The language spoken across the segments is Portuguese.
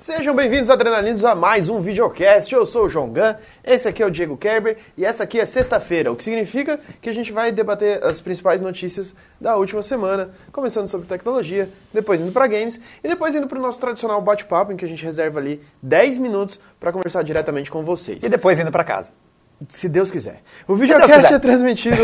Sejam bem-vindos, adrenalinos, a mais um videocast. Eu sou o João Gun, esse aqui é o Diego Kerber e essa aqui é sexta-feira, o que significa que a gente vai debater as principais notícias da última semana, começando sobre tecnologia, depois indo para games e depois indo para o nosso tradicional bate-papo, em que a gente reserva ali 10 minutos para conversar diretamente com vocês. E depois indo para casa. Se Deus quiser. O videocast é transmitido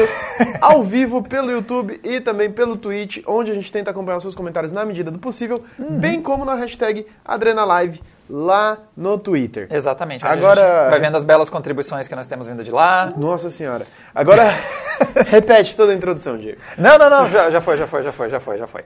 ao vivo pelo YouTube e também pelo Twitch, onde a gente tenta acompanhar os seus comentários na medida do possível, uhum. bem como na hashtag AdrenaLive lá no Twitter. Exatamente. Agora vai vendo as belas contribuições que nós temos vindo de lá. Nossa senhora. Agora repete toda a introdução, Diego. Não, não, não, já, já foi, já foi, já foi, já foi, já foi.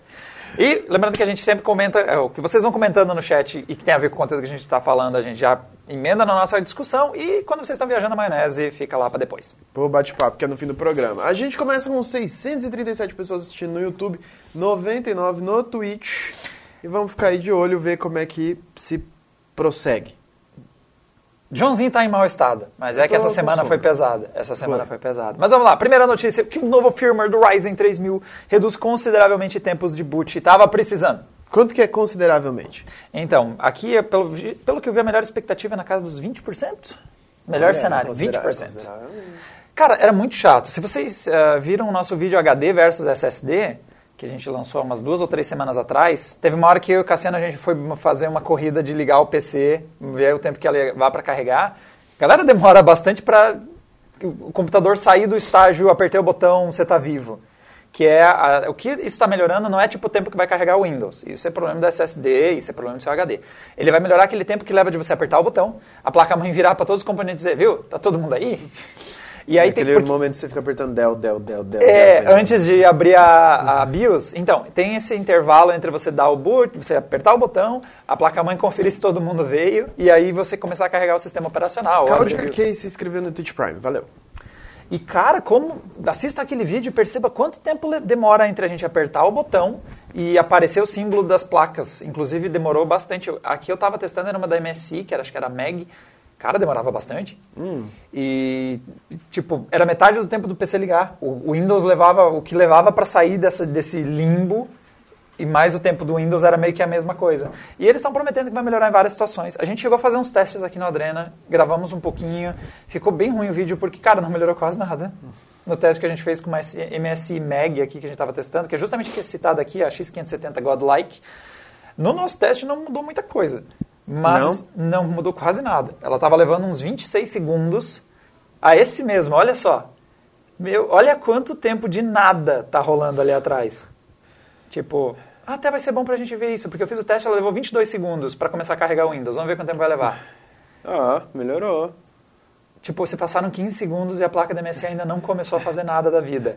E lembrando que a gente sempre comenta, é, o que vocês vão comentando no chat e que tem a ver com o conteúdo que a gente está falando, a gente já emenda na nossa discussão e quando vocês estão viajando a maionese, fica lá para depois. Pô, bate-papo, que é no fim do programa. A gente começa com 637 pessoas assistindo no YouTube, 99 no Twitch e vamos ficar aí de olho, ver como é que se prossegue. Joãozinho está em mau estado, mas é que essa semana foi pesada. Essa semana foi. foi pesada. Mas vamos lá, primeira notícia, que o novo firmware do Ryzen 3000 reduz consideravelmente tempos de boot. Estava precisando. Quanto que é consideravelmente? Então, aqui, é pelo, pelo que eu vi, a melhor expectativa é na casa dos 20%. Melhor é, cenário, 20%. Cara, era muito chato. Se vocês uh, viram o nosso vídeo HD versus SSD, que a gente lançou umas duas ou três semanas atrás, teve uma hora que eu e o Cassiano a gente foi fazer uma corrida de ligar o PC, ver o tempo que ela vai para carregar. A galera demora bastante para o computador sair do estágio, apertei o botão, você está vivo. Que é a, o que isso está melhorando não é tipo o tempo que vai carregar o Windows. Isso é problema do SSD, isso é problema do seu HD. Ele vai melhorar aquele tempo que leva de você apertar o botão, a placa-mãe virar para todos os componentes e dizer, viu, tá todo mundo aí? E aí Naquele tem, porque, momento que você fica apertando del, del, del, del. É, del, antes de abrir a, a BIOS. Então, tem esse intervalo entre você dar o boot, você apertar o botão, a placa-mãe conferir se todo mundo veio, e aí você começar a carregar o sistema operacional. Claudio Case se inscreveu no Twitch Prime, valeu. E cara, como assista aquele vídeo e perceba quanto tempo demora entre a gente apertar o botão e aparecer o símbolo das placas. Inclusive demorou bastante. Aqui eu estava testando era uma da MSI, que era, acho que era Meg. Cara, demorava bastante. Hum. E, tipo, era metade do tempo do PC ligar. O, o Windows levava, o que levava para sair dessa, desse limbo e mais o tempo do Windows era meio que a mesma coisa. E eles estão prometendo que vai melhorar em várias situações. A gente chegou a fazer uns testes aqui no Adrena, gravamos um pouquinho, ficou bem ruim o vídeo porque, cara, não melhorou quase nada. No teste que a gente fez com uma MSI Mag aqui que a gente estava testando, que é justamente que é citado aqui, a X570 Godlike, no nosso teste não mudou muita coisa. Mas não, não mudou quase nada. Ela estava levando uns 26 segundos a esse mesmo, olha só. Meu, olha quanto tempo de nada tá rolando ali atrás. Tipo, até vai ser bom pra gente ver isso, porque eu fiz o teste, ela levou 22 segundos para começar a carregar o Windows. Vamos ver quanto tempo vai levar. Ah, melhorou. Tipo, se passaram 15 segundos e a placa da MSI ainda não começou a fazer nada da vida.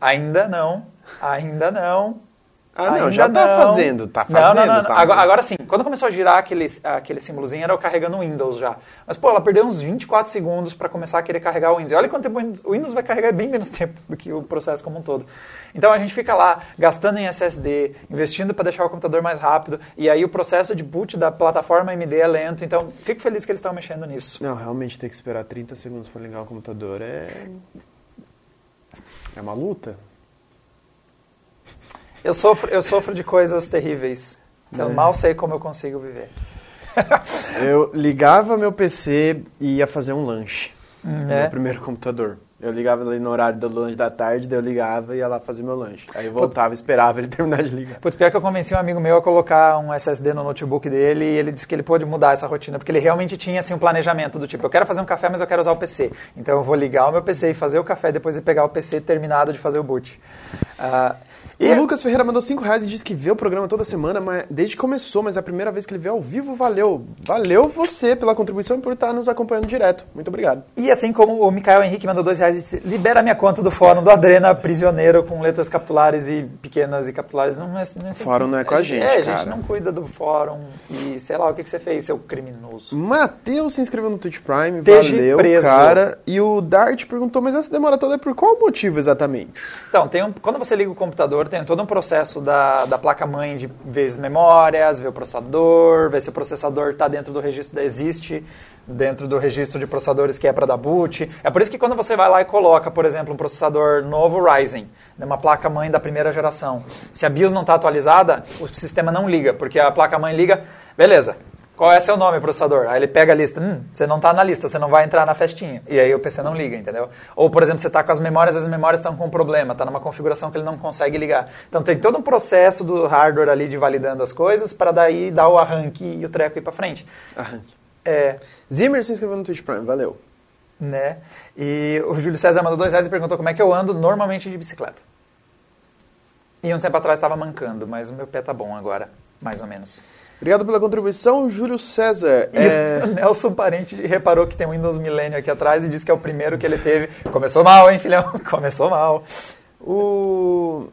Ainda não, ainda não. Ah, não, já tá fazendo, tá fazendo. Não, não, não. Tá agora, agora, sim, quando começou a girar aquele, aquele símbolozinho, era eu carregando o Windows já. Mas, pô, ela perdeu uns 24 segundos para começar a querer carregar o Windows. E olha quanto tempo o Windows vai carregar bem menos tempo do que o processo como um todo. Então a gente fica lá gastando em SSD, investindo para deixar o computador mais rápido, e aí o processo de boot da plataforma AMD é lento. Então, fico feliz que eles estão mexendo nisso. Não, realmente ter que esperar 30 segundos para ligar o computador é. É uma luta. Eu sofro, eu sofro de coisas terríveis. Eu é. mal sei como eu consigo viver. eu ligava meu PC e ia fazer um lanche hum, no é? meu primeiro computador. Eu ligava ali no horário do lanche da tarde, daí eu ligava e ia lá fazer meu lanche. Aí eu voltava e esperava ele terminar de ligar. Putz, pior que eu convenci um amigo meu a colocar um SSD no notebook dele e ele disse que ele pôde mudar essa rotina, porque ele realmente tinha assim um planejamento do tipo, eu quero fazer um café, mas eu quero usar o PC. Então eu vou ligar o meu PC e fazer o café, depois ir pegar o PC terminado de fazer o boot. Uh, e o Lucas Ferreira mandou 5 reais e disse que vê o programa toda semana, mas desde que começou, mas é a primeira vez que ele vê ao vivo, valeu. Valeu você pela contribuição e por estar nos acompanhando direto. Muito obrigado. E assim como o Mikael Henrique mandou 2 reais e disse, libera minha conta do fórum do Adrena Prisioneiro com letras capitulares e pequenas e capitulares. Não, não é, não é assim, fórum não é com a gente, É, a gente não cuida do fórum e sei lá, o que, que você fez, seu criminoso. Matheus se inscreveu no Twitch Prime, valeu, preso. cara. E o Dart perguntou, mas essa demora toda é por qual motivo exatamente? Então, tem um, quando você liga o computador, tem todo um processo da, da placa-mãe de ver as memórias, ver o processador, ver se o processador está dentro do registro, existe dentro do registro de processadores que é para dar boot. É por isso que quando você vai lá e coloca, por exemplo, um processador novo Ryzen, né, uma placa-mãe da primeira geração, se a BIOS não está atualizada, o sistema não liga, porque a placa-mãe liga, beleza, Qual é seu nome, processador? Aí ele pega a lista. Hum, você não está na lista, você não vai entrar na festinha. E aí o PC não liga, entendeu? Ou, por exemplo, você está com as memórias, as memórias estão com um problema, está numa configuração que ele não consegue ligar. Então tem todo um processo do hardware ali de validando as coisas para daí dar o arranque e o treco ir para frente. Arranque. É, Zimmer se inscreveu no Twitch Prime, valeu. né? E o Júlio César mandou dois reais e perguntou como é que eu ando normalmente de bicicleta. E um tempo atrás estava mancando, mas o meu pé tá bom agora, mais ou menos. Obrigado pela contribuição, Júlio César. É, Nelson Parente reparou que tem um Windows Millennium aqui atrás e disse que é o primeiro que ele teve. Começou mal, hein, filhão? Começou mal. o...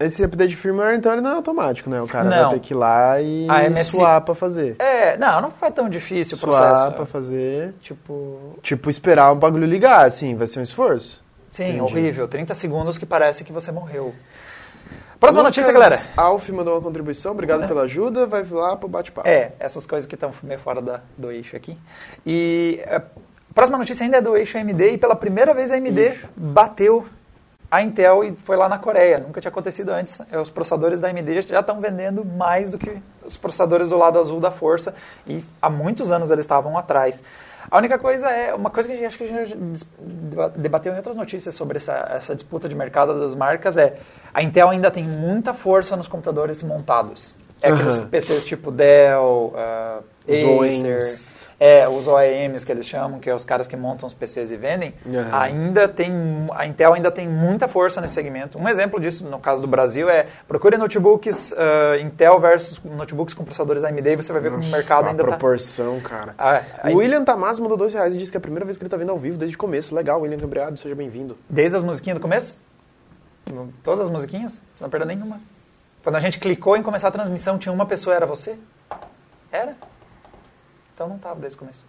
Esse update de firmware, então, ele não é automático, né? O cara Não. vai ter que ir lá e A MSI suar pra fazer. É, não, não foi tão difícil o Suar processo. pra fazer. Tipo, Tipo, esperar o bagulho ligar, assim, vai ser um esforço. sim, Entendi. horrível. 30 segundos que parece que você morreu. Próxima Lucas notícia, galera. Alf mandou uma contribuição, obrigado pela ajuda, vai lá pro bate-papo. É, essas coisas que estão meio fora da- do eixo aqui. E é, a próxima notícia ainda é do eixo AMD e pela primeira vez a AMD bateu a Intel e foi lá na Coreia. Nunca tinha acontecido antes. É, Os processadores da AMD já estão vendendo mais do que os processadores do lado azul da força e há muitos anos eles estavam atrás. A única coisa é, uma coisa que a gente acho que a gente debateu em outras notícias sobre essa, essa disputa de mercado das marcas é a Intel ainda tem muita força nos computadores montados. É aqueles Aham. PCs tipo Dell, Os Acer, OEMs. É, os OEMs que eles chamam, que é os caras que montam os PCs e vendem, Aham. ainda tem, a Intel ainda tem muita força nesse segmento. Um exemplo disso, no caso do Brasil, é procure notebooks ah, Intel versus notebooks com processadores AMD e você vai ver como o mercado ainda está... proporção, cara. Ah, aí- O William Tamás mandou dois reais e disse que é a primeira vez que ele tá vindo ao vivo desde o começo. Legal, William Cambriado, seja bem-vindo. Desde as musiquinhas do começo? Todas as musiquinhas? Você não perdeu nenhuma. Quando a gente clicou em começar a transmissão, tinha uma pessoa, era você? Era? Então não estava desde o começo.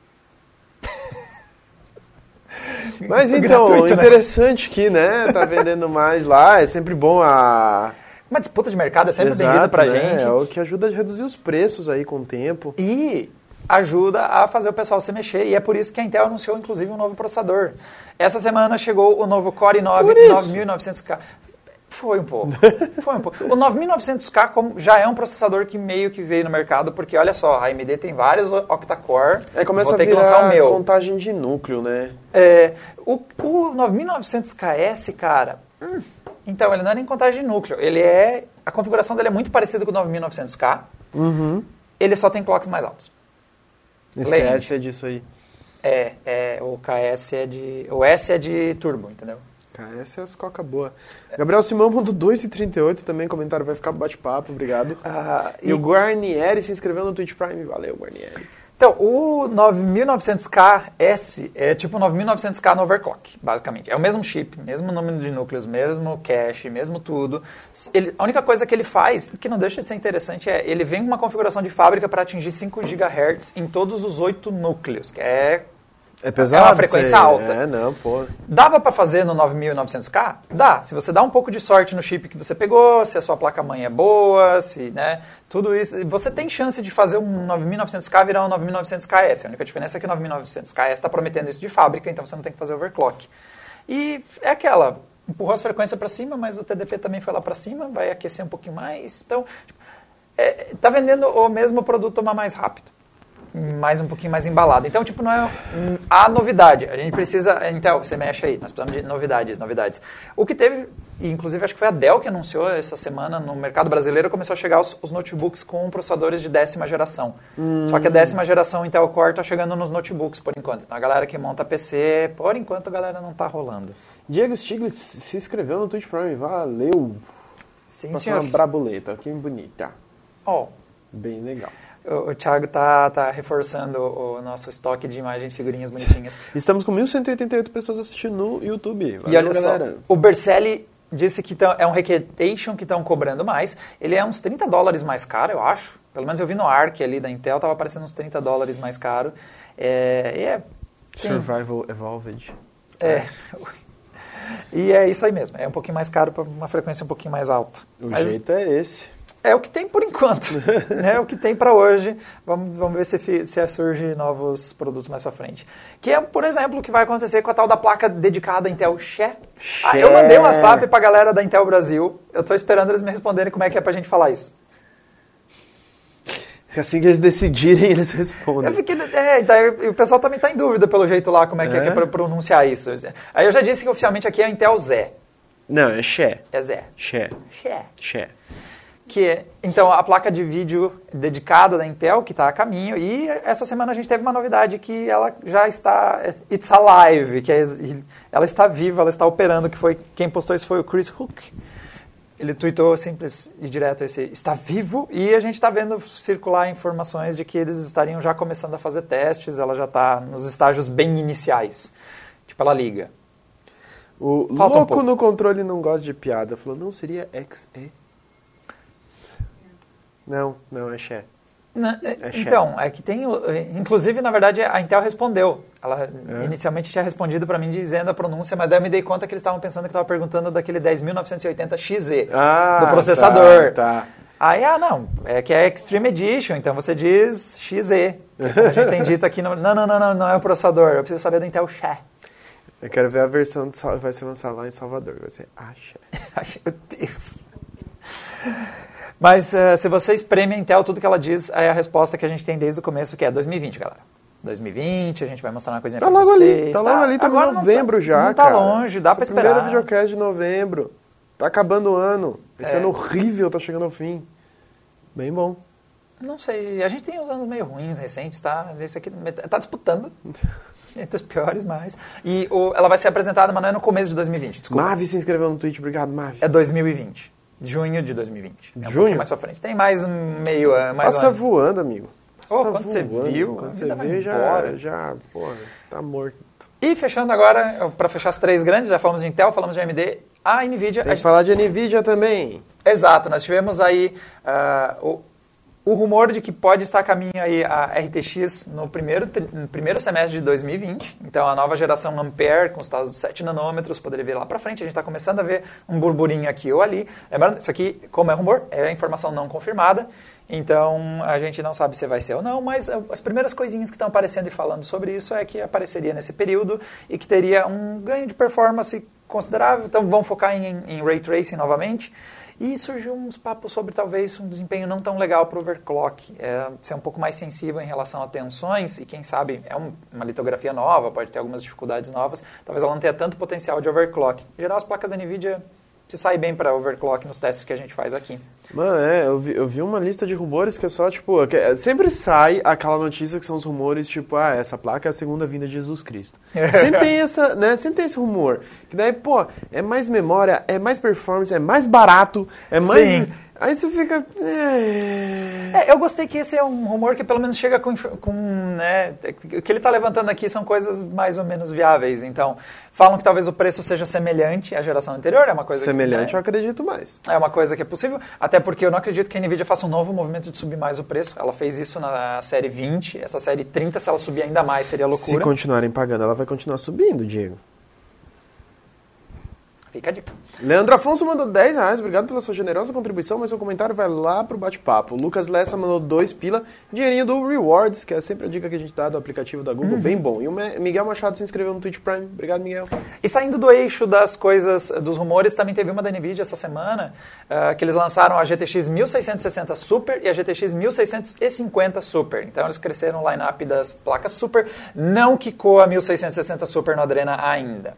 Mas então, gratuito, né? interessante que, né, tá vendendo mais lá, é sempre bom a... Uma disputa de mercado é sempre bem-vinda pra né? gente. É o que ajuda a reduzir os preços aí com o tempo. E ajuda a fazer o pessoal se mexer. E é por isso que a Intel anunciou, inclusive, um novo processador. Essa semana chegou o novo Core 9 Por isso. 9900K. Foi um pouco. Foi um pouco. O 9900K como- já é um processador que meio que veio no mercado, porque olha só, a AMD tem vários octa-core. Aí começa vou a ter que lançar o virar meu. contagem de núcleo, né? É, o, o 9900KS, cara, hum, então ele não é nem contagem de núcleo. Ele é. A configuração dele é muito parecida com o 9900K. Uhum. Ele só tem clocks mais altos. Esse Lente. S é disso aí. É, é, o KS é de. O S é de turbo, entendeu? Cara, essa é as coca boa. Gabriel Simão mandou 2,38 também, comentário vai ficar bate-papo, obrigado. Ah, E o Guarnieri se inscreveu no Twitch Prime, valeu, Guarnieri. Então, o 9900KS é tipo o 9900K no overclock, basicamente. É o mesmo chip, mesmo número de núcleos, mesmo cache, mesmo tudo. Ele- a única coisa que ele faz, que não deixa de ser interessante, é ele vem com uma configuração de fábrica para atingir 5 GHz em todos os 8 núcleos, que é É pesado? É uma frequência alta. É, não, pô. Dava para fazer no 9900K? Dá. Se você dá um pouco de sorte no chip que você pegou, se a sua placa-mãe é boa, se, né, tudo isso, você tem chance de fazer um 9900K virar um 9900KS. A única diferença é que o 9900KS está prometendo isso de fábrica, então você não tem que fazer overclock. E é aquela, empurrou as frequências para cima, mas o TDP também foi lá para cima, vai aquecer um pouquinho mais. Então, tipo, é, tá vendendo o mesmo produto, mas mais rápido mais um pouquinho mais embalado. Então, tipo, não é hum, a novidade. A gente precisa, Intel, você mexe aí, nós precisamos de novidades, novidades. O que teve, inclusive acho que foi a Dell que anunciou essa semana no mercado brasileiro, começou a chegar os, os notebooks com processadores de décima geração. Só que a décima geração Intel Core está chegando nos notebooks por enquanto. Então, a galera que monta PC, por enquanto a galera não está rolando. Diego Stiglitz se inscreveu no Twitch Prime, valeu. Sim, Passou senhor. uma brabuleta, que bonita. Ó, Bem legal. O, o Thiago tá, tá reforçando o, o nosso estoque de imagens de figurinhas bonitinhas. Estamos com 1.188 pessoas assistindo no YouTube. Valeu, E olha galera. só, o Bercelli disse que tão- é um requetation que estão cobrando mais. Ele é uns 30 dólares mais caro, eu acho. Pelo menos eu vi no ARC ali da Intel, tava aparecendo uns 30 dólares mais caro. É, é, sim, Survival Evolved. é. E é isso aí mesmo. É um pouquinho mais caro para uma frequência um pouquinho mais alta. O Mas jeito é esse. É o que tem por enquanto. né? É o que tem para hoje. Vamos, vamos ver se, se surge novos produtos mais para frente. Que é, por exemplo, o que vai acontecer com a tal da placa dedicada à Intel Xé. Ah, eu mandei um WhatsApp para a galera da Intel Brasil. Eu estou esperando eles me responderem como é que é para a gente falar isso. Assim que eles decidirem, eles respondem. É porque, é, daí o pessoal também está em dúvida pelo jeito lá, como é que é, É? é pra pronunciar isso. Aí eu já disse que oficialmente aqui é a Intel Zé. Não, é Xé. É Zé. Xé. Xé. Xé. Que é, então, a placa de vídeo dedicada da Intel, que está a caminho. E essa semana a gente teve uma novidade que ela já está... It's alive, que é, ela está viva, ela está operando, que foi... Quem postou isso foi o Chris Hook. Ele tweetou simples e direto esse está vivo e a gente está vendo circular informações de que eles estariam já começando a fazer testes, ela já está nos estágios bem iniciais. Tipo, ela liga. O Falta um louco pouco. no controle não gosta de piada. Falou, não seria XE? Não, não, é Xé. Na- é- É então, é que tem. é, Inclusive, na verdade, a Intel respondeu. Ela É? inicialmente tinha respondido para mim dizendo a pronúncia, mas daí eu me dei conta que eles estavam pensando que estava perguntando daquele 10.980XE Ah, do processador. Tá, tá. Aí, ah, não, é que é Extreme Edition, então você diz XE. como a gente tem dito aqui, no, não, não, não, não, não é o processador, eu preciso saber do Intel Xé. Eu quero ver a versão que vai ser lançada lá em Salvador. Vai ser a Xé. Ai, meu Deus. Mas eh, se você espreme a Intel, tudo que ela diz é a resposta que a gente tem desde o começo, que é 2020, galera. 2020, a gente vai mostrar uma coisinha Tá pra logo vocês. ali, tá logo ali, tá Agora novembro já, Não tá cara. longe, dá pra O Primeiro esperar. videocast de novembro. Tá acabando o ano. Esse É. ano horrível tá chegando ao fim. Bem bom. Não sei, a gente tem uns anos meio ruins recentes, tá? Esse aqui tá disputando. Entre os piores, mais. E o- ela vai ser apresentada, mas não é no começo de 2020, desculpa. Mavi se inscreveu no Twitch. Obrigado, Mavi. É 2020. Junho de 2020. É um Junho? mais pra frente. Tem mais um meio ano. Mais um Passa ano. voando, amigo. Passa quando você voando. viu, quando a você vê, já, embora. já, porra, tá morto. E fechando agora, para fechar as três grandes, já falamos de Intel, falamos de AMD, a NVIDIA... Tem a que falar de NVIDIA também. Exato, nós tivemos aí ah, o, o rumor de que pode estar a caminho aí a RTX no primeiro, no primeiro semestre de 2020. Então, a nova geração Ampere, com os talos de 7 nanômetros, poderia vir lá para frente. A gente está começando a ver um burburinho aqui ou ali. Lembrando, isso aqui, como é rumor, é informação não confirmada. Então, a gente não sabe se vai ser ou não, mas as primeiras coisinhas que estão aparecendo e falando sobre isso é que apareceria nesse período e que teria um ganho de performance considerável. Então, vão focar em, em Ray Tracing novamente. E surgiu uns papos sobre talvez um desempenho não tão legal para o overclock, é, ser um pouco mais sensível em relação a tensões e quem sabe é um- uma litografia nova, pode ter algumas dificuldades novas, talvez ela não tenha tanto potencial de overclock. Em geral, as placas da NVIDIA se saem bem para overclock nos testes que a gente faz aqui. Mano, é, eu vi, eu vi uma lista de rumores que é só, tipo, é- sempre sai aquela notícia que são os rumores, tipo, ah, essa placa é a segunda vinda de Jesus Cristo. sempre tem essa, né, sempre tem esse rumor. Que daí, pô, é mais memória, é mais performance, é mais barato, é mais... Sim. Aí você fica... é. É, eu gostei que esse é um rumor que pelo menos chega com, com né, o que ele está levantando aqui são coisas mais ou menos viáveis. Então, falam que talvez o preço seja semelhante à geração anterior, é uma coisa que, Semelhante, eu né, acredito mais. É uma coisa que é possível, até porque eu não acredito que a Nvidia faça um novo movimento de subir mais o preço. Ela fez isso na série 20, essa série 30, se ela subir ainda mais, seria Se loucura. continuarem pagando, ela vai continuar subindo, Diego. Fica a dica. Leandro Afonso mandou 10 reais, obrigado pela sua generosa contribuição, mas seu comentário vai lá pro bate-papo. Lucas Lessa mandou 2 pila, dinheirinho do Rewards, que é sempre a dica que a gente dá do aplicativo da Uhum. Google, bem bom. E o Miguel Machado se inscreveu no Twitch Prime, obrigado Miguel. E saindo do eixo das coisas, dos rumores, também teve uma da NVIDIA essa semana, ah, que eles lançaram a GTX 1660 Super e a GTX 1650 Super. Então eles cresceram o line-up das placas Super, não quicou a 1660 Super no Adrena ainda.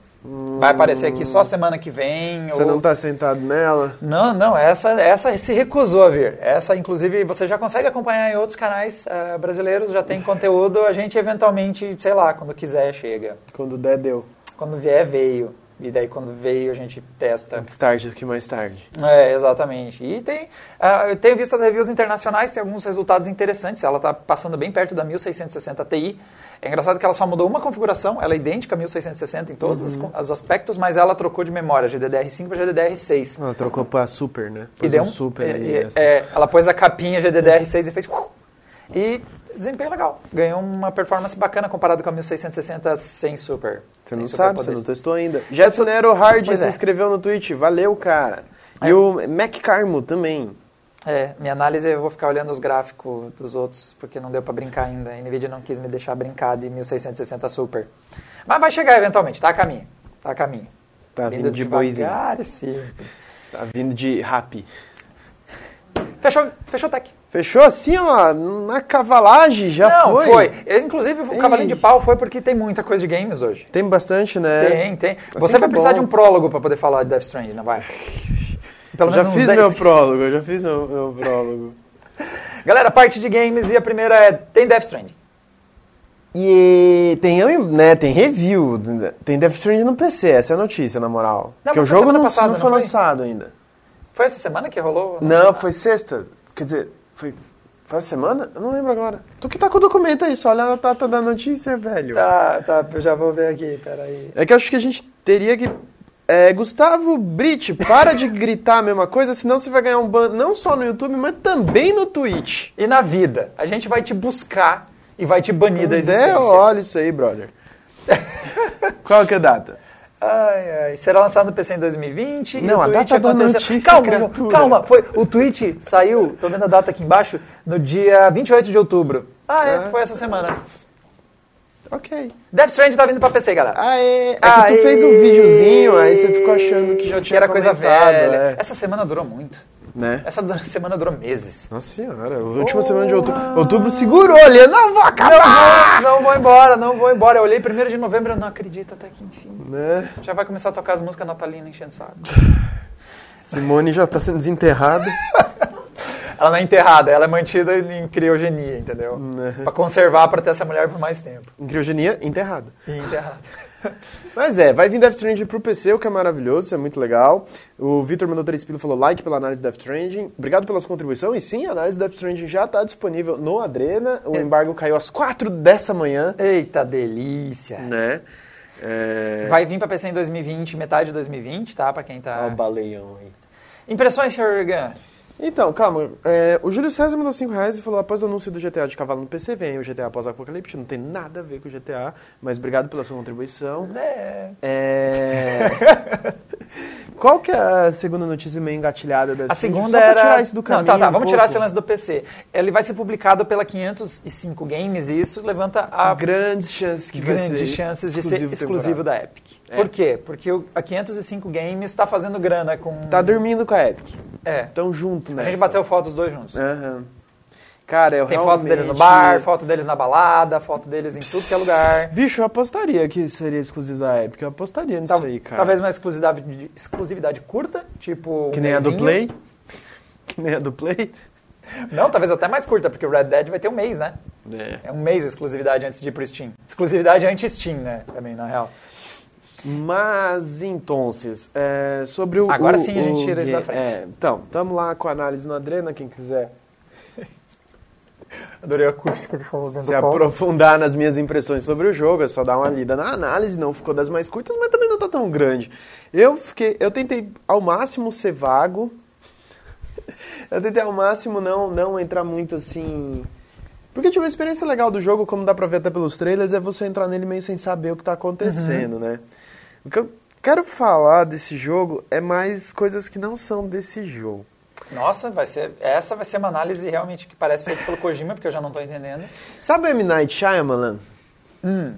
Vai aparecer aqui só semana que vem. Você ou- não tá sentado nela? Não, não, essa, essa se recusou a vir. Essa, inclusive, você já consegue acompanhar em outros canais ah, brasileiros, já tem conteúdo, a gente eventualmente, sei lá, quando quiser, chega. Quando der, deu. Quando vier, veio. E daí, quando veio, a gente testa. Antes tarde do que mais tarde. É, exatamente. E tem, ah, eu tenho visto as reviews internacionais, tem alguns resultados interessantes. Ela está passando bem perto da 1660 Ti. É engraçado que ela só mudou uma configuração, ela é idêntica a 1660 em todos os con- os aspectos, mas ela trocou de memória, GDDR5 para GDDR6. Ela trocou pra Super, né? E Pôs deu um Super é, ali. é, assim. é, ela pôs a capinha GDDR6 e fez... uh, E desempenho legal. Ganhou uma performance bacana comparado com a 1660 sem Super. Você sem não super sabe, você poderes. não testou ainda. Jeff Nero Hard Pois se é. inscreveu no Twitch, valeu, cara. E É. o Mac Carmo também. É, minha análise eu vou ficar olhando os gráficos dos outros, porque não deu pra brincar ainda. A Nvidia não quis me deixar brincar de 1660 Super. Mas vai chegar eventualmente, tá a caminho. Tá a caminho. Tá vindo de boizinho. Tá vindo de rap. Fechou, fechou o tech. Fechou assim, ó, na cavalagem, já Não, foi. foi. Eu, Inclusive, o Ei. Cavalinho de Pau foi porque tem muita coisa de games hoje. Tem bastante, né? Tem, tem. Assim Você vai é precisar bom. de um prólogo pra poder falar de Death Stranding, não vai? Pelo Já menos uns fiz 10. meu prólogo, eu já fiz meu, meu prólogo. Galera, parte de games e a primeira é, tem Death Stranding. E tem, né, tem review, tem Death Stranding no PC, essa é a notícia, na moral. Não, Porque o jogo não, passada, não não foi foi? lançado ainda. Foi essa semana que rolou? Não, foi sexta. Quer dizer, foi. Foi essa semana? Eu não lembro agora. Tu que tá com o documento aí, só olha a data da notícia, velho. Tá, tá, eu já vou ver aqui, peraí. É que eu acho que a gente teria que. É, Gustavo Brit, para de gritar a mesma coisa, senão você vai ganhar um ban não só no YouTube, mas também no Twitch. E na vida, a gente vai te buscar e vai te banir da É, existência. olha isso aí, brother. Qual que é a data? Ai, ai. Será lançado no PC em 2020 Não, e a data da aconteceu... notícia, calma, criatura. calma, foi, o tweet saiu, tô vendo a data aqui embaixo, no dia 28 de outubro. Ah, é, Ah. foi essa semana. Ok. Death Stranding tá vindo pra PC, galera. Aê, é que Aê. tu fez um videozinho, aí você ficou achando que já Que tinha era coisa velha. é. Essa semana durou muito. Né? Essa semana durou meses. Nossa senhora, a última semana de outubro. Outubro segurou ali, eu não vou Não acabar! vou, não vou embora, não vou embora. Eu olhei primeiro de novembro, eu não acredito até que enfim. Né? Já vai começar a tocar as músicas natalinas enchendo saco. Simone já tá sendo desenterrada. Ela não é enterrada, ela é mantida em criogenia, entendeu? Né. Pra conservar, pra ter essa mulher por mais tempo. Em criogenia, enterrada. E enterrada. Mas é, vai vir Death Stranding pro PC, o que é maravilhoso, isso é muito legal. O Vitor mandou 3 pila e falou like pela análise de Death Stranding. Obrigado pela sua contribuição. E sim, a análise de Death Stranding já está disponível no Adrena. O É. embargo caiu às 4 dessa manhã. Eita delícia. Né? É... Vai vir pra PC em 2020, metade de 2020, tá? Pra quem Ó tá... o baleião aí. Impressões, Sr. Gun? Então, calma. É, o Júlio César mandou 5 reais e falou: após o anúncio do GTA de cavalo no PC, vem o GTA pós-apocalipse. Não tem nada a ver com o GTA, mas obrigado pela sua contribuição. É... É... Qual que é a segunda notícia meio engatilhada da A segunda era... tirar isso do caminho. Não, tá, tá, um vamos tirar esse lance do PC. Ele vai ser publicado pela 505 Games e isso levanta a Grandes chances que grandes chances de ser exclusivo temporário. da Epic. É. Por quê? Porque a 505 Games está fazendo grana com... Tá dormindo com a Epic. É. Tão junto, A né? gente bateu foto dos dois juntos. Aham. Cara, eu Tem realmente... foto deles no bar, foto deles na balada, foto deles em tudo que é lugar. Bicho, eu apostaria que seria exclusivo da Epic. Eu apostaria nisso Tal- aí, cara. Talvez uma exclusividade, exclusividade curta, tipo. um Que nem a do mesinho. Play. Que nem a do Play. Não, talvez até mais curta, porque o Red Dead vai ter um mês, né? É. É um mês de exclusividade antes de ir pro Steam. Exclusividade anti-Steam, né? Também, na real. Mas, então, é, sobre o... Agora o- sim a gente o tira isso da frente. É, então, tamo lá com a análise no Adrena, quem quiser Adorei a acústica que falou dentro se aprofundar nas minhas impressões sobre o jogo, é só dar uma lida na análise, não ficou das mais curtas, mas também não tá tão grande. Eu fiquei, eu tentei ao máximo ser vago. eu tentei ao máximo não não entrar muito assim, porque tipo, a experiência legal do jogo, como dá pra ver até pelos trailers, é você entrar nele meio sem saber o que tá acontecendo, Uhum. né? O que eu quero falar desse jogo é mais coisas que não são desse jogo. Nossa, vai ser, essa vai ser uma análise realmente que parece feita pelo Kojima, porque eu já não tô entendendo. Sabe o M. Night Shyamalan? Hum,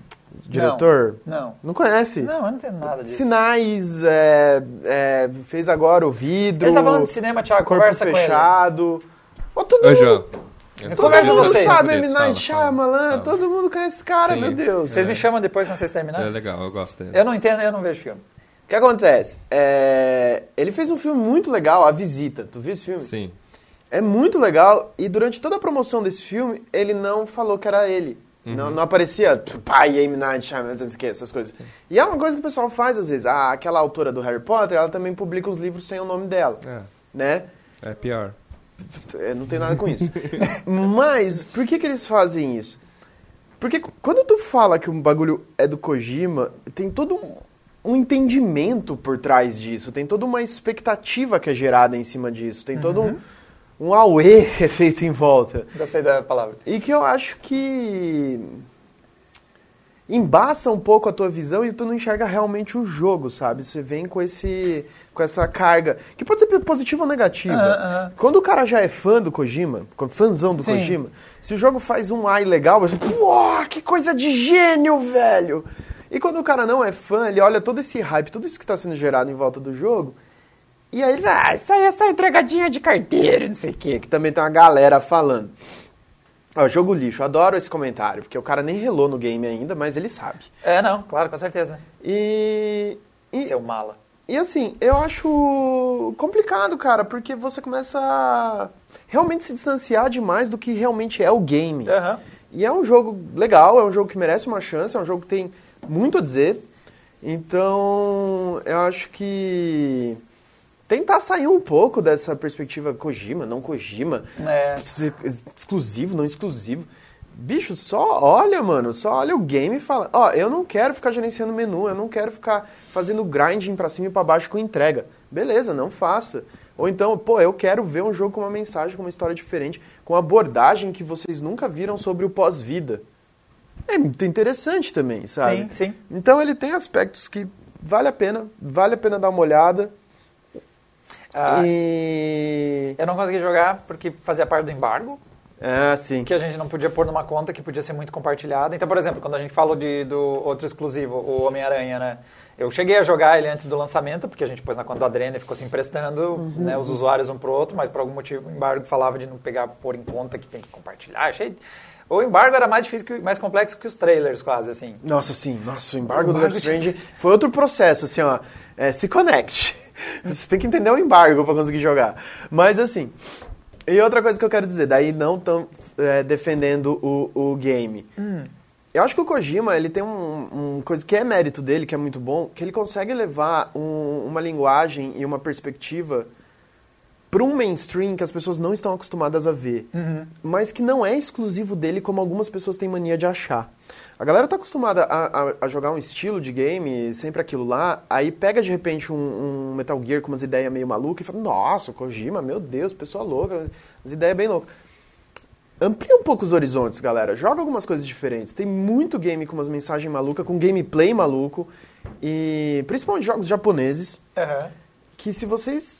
Diretor? Não. Não conhece? Não, eu não entendo nada disso. Sinais, é, é, fez agora o vidro. Ele tá falando de cinema, Thiago, corpo conversa com ele. fechado. Ó, todo. Eu todo mundo vocês. sabe M. Night Shyamalan, todo mundo conhece esse cara, Sim. meu Deus. Vocês me chamam depois quando vocês terminarem? É legal, eu gosto dele. Eu não entendo, eu não vejo filme. O que acontece? É, ele fez um filme muito legal, A Visita. Tu viu esse filme? Sim. É muito legal e durante toda a promoção desse filme, ele não falou que era ele. Uhum. Não, não aparecia pai, M. Night Shyamalan, essas coisas. E é uma coisa que o pessoal faz às vezes. Ah, aquela autora do Harry Potter, ela também publica os livros sem o nome dela, É, né? é pior. É, não tem nada com isso. Mas, por que, que eles fazem isso? Porque quando tu fala que um bagulho é do Kojima, tem todo um, um entendimento por trás disso, tem toda uma expectativa que é gerada em cima disso, tem todo um, um auê que é feito em volta. Gostei da palavra. E que eu acho que embaça um pouco a tua visão e tu não enxerga realmente o jogo, sabe? Você vem com esse com essa carga, que pode ser positiva ou negativa. Aham, aham. Quando o cara já é fã do Kojima, fãzão do Sim. Kojima, se o jogo faz um ai legal, você, pô, que coisa de gênio, velho. E quando o cara não é fã, ele olha todo esse hype, tudo isso que está sendo gerado em volta do jogo, E aí ele, ah, isso aí é só entregadinha de carteira, não sei o quê, que também tem uma galera falando. Ó, jogo lixo, adoro esse comentário, porque o cara nem relou no game ainda, mas ele sabe. É, não, claro, com certeza. E. e Seu mala. E assim, eu acho complicado, cara, porque você começa a realmente se distanciar demais do que realmente é o game. Aham. E é um jogo legal, é um jogo que merece uma chance, é um jogo que tem muito a dizer. Então, eu acho que tentar sair um pouco dessa perspectiva Kojima, não Kojima, É. ex- exclusivo, não exclusivo. Bicho, só olha, mano, só olha o game e fala, ó, eu não quero ficar gerenciando menu, eu não quero ficar fazendo grinding pra cima e pra baixo com entrega. Beleza, não faça. Ou então, pô, eu quero ver um jogo com uma mensagem, com uma história diferente, com abordagem que vocês nunca viram sobre o pós-vida. É muito interessante também, sabe? Sim, sim. Então ele tem aspectos que vale a pena, vale a pena dar uma olhada. Ah, E. Eu não consegui jogar porque fazia parte do embargo, Ah, sim. que a gente não podia pôr numa conta que podia ser muito compartilhada. Então, por exemplo, quando a gente falou de, do outro exclusivo, o Homem-Aranha, né? Eu cheguei a jogar ele antes do lançamento, porque a gente pôs na conta do Adreno e ficou se emprestando né, os usuários um pro outro, mas por algum motivo o embargo falava de não pegar, pôr em conta que tem que compartilhar. Achei... O embargo era mais difícil, que, mais complexo que os trailers, quase, assim. Nossa, sim. Nossa, o embargo O do embargo Death Stranding foi outro processo, assim, ó. É, se conecte. Você tem que entender o embargo pra conseguir jogar. Mas, assim... E outra coisa que eu quero dizer, daí não tão é, defendendo o, o game. Eu acho que o Kojima, ele tem um, um coisa que é mérito dele, que é muito bom, que ele consegue levar um- uma linguagem e uma perspectiva para um mainstream que as pessoas não estão acostumadas a ver, mas que não é exclusivo dele como algumas pessoas têm mania de achar. A galera tá acostumada a, a- a jogar um estilo de game, sempre aquilo lá, aí pega de repente um, um Metal Gear com umas ideias meio malucas e fala, nossa, Kojima, meu Deus, pessoa louca, as ideias bem loucas. Amplia um pouco os horizontes, galera. Joga algumas coisas diferentes. Tem muito game com umas mensagens malucas, com gameplay maluco. E principalmente jogos japoneses. Aham. Que se vocês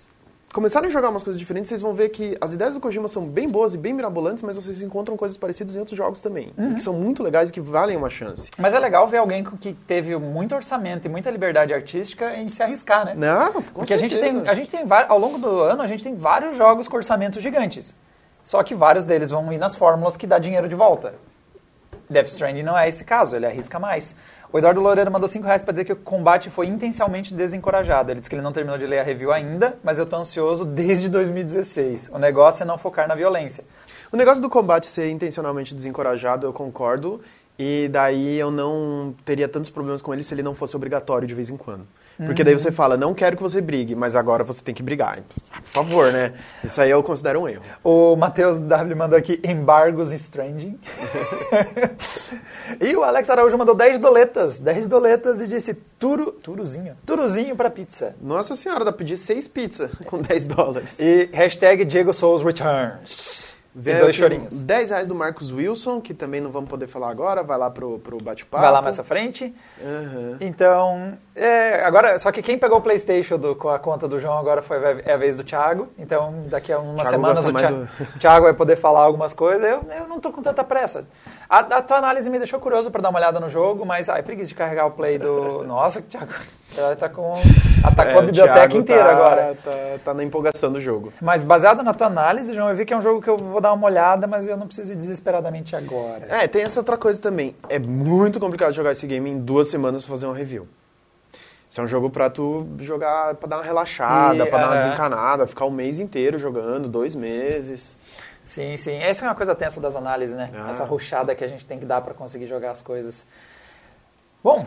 começarem a jogar umas coisas diferentes, vocês vão ver que as ideias do Kojima são bem boas e bem mirabolantes, mas vocês encontram coisas parecidas em outros jogos também. e Que são muito legais e que valem uma chance. Mas é legal ver alguém com- que teve muito orçamento e muita liberdade artística em se arriscar, né? Não, com Porque a gente, certeza. tem, a gente tem ao longo do ano, a gente tem vários jogos com orçamentos gigantes. Só que vários deles vão ir nas fórmulas que dá dinheiro de volta. Death Stranding não é esse caso, ele arrisca mais. O Eduardo Loureiro mandou 5 reais pra dizer que o combate foi intencionalmente desencorajado. Ele disse que ele não terminou de ler a review ainda, mas eu tô ansioso desde 2016. O negócio é não focar na violência. O negócio do combate ser intencionalmente desencorajado, eu concordo. E daí eu não teria tantos problemas com ele se ele não fosse obrigatório de vez em quando. Porque daí você fala, não quero que você brigue, mas agora você tem que brigar. Por favor, né? Isso aí eu considero um erro. O Matheus W mandou aqui embargos Stranding. e o Alex Araújo mandou 10 doletas, 10 doletas e disse turo, turuzinho, turuzinho pra pizza. Nossa senhora, dá pra pedir seis pizzas com 10 dólares. E hashtag Diego Souls Returns. Vem dois chorinhos. 10 reais do Marcos Wilson, que também não vamos poder falar agora, vai lá pro, pro bate-papo. Vai lá mais à frente. Aham. Então, é, agora, só que quem pegou o PlayStation do- com a conta do João agora foi é a vez do Thiago. Então, daqui a umas Thiago semanas o Thiago, do- Thiago vai poder falar algumas coisas. Eu, eu não tô com tanta pressa. A, a tua análise me deixou curioso para dar uma olhada no jogo, mas ai, preguiça de carregar o play do. Nossa, Thiago, ela tá com, atacou É, a biblioteca Thiago inteira tá- agora. Tá, tá na empolgação do jogo. Mas baseado na tua análise, João, eu vi que é um jogo que eu vou dar uma olhada, mas eu não preciso ir desesperadamente agora. É, tem essa outra coisa também. É muito complicado jogar esse game em duas semanas pra fazer uma review. Isso é um jogo pra tu jogar, pra dar uma relaxada, E, pra dar uma aham. desencanada, ficar um mês inteiro jogando, dois meses. Sim, sim. Essa é uma coisa tensa das análises, né? Ah. Essa ruchada que a gente tem que dar para conseguir jogar as coisas. Bom,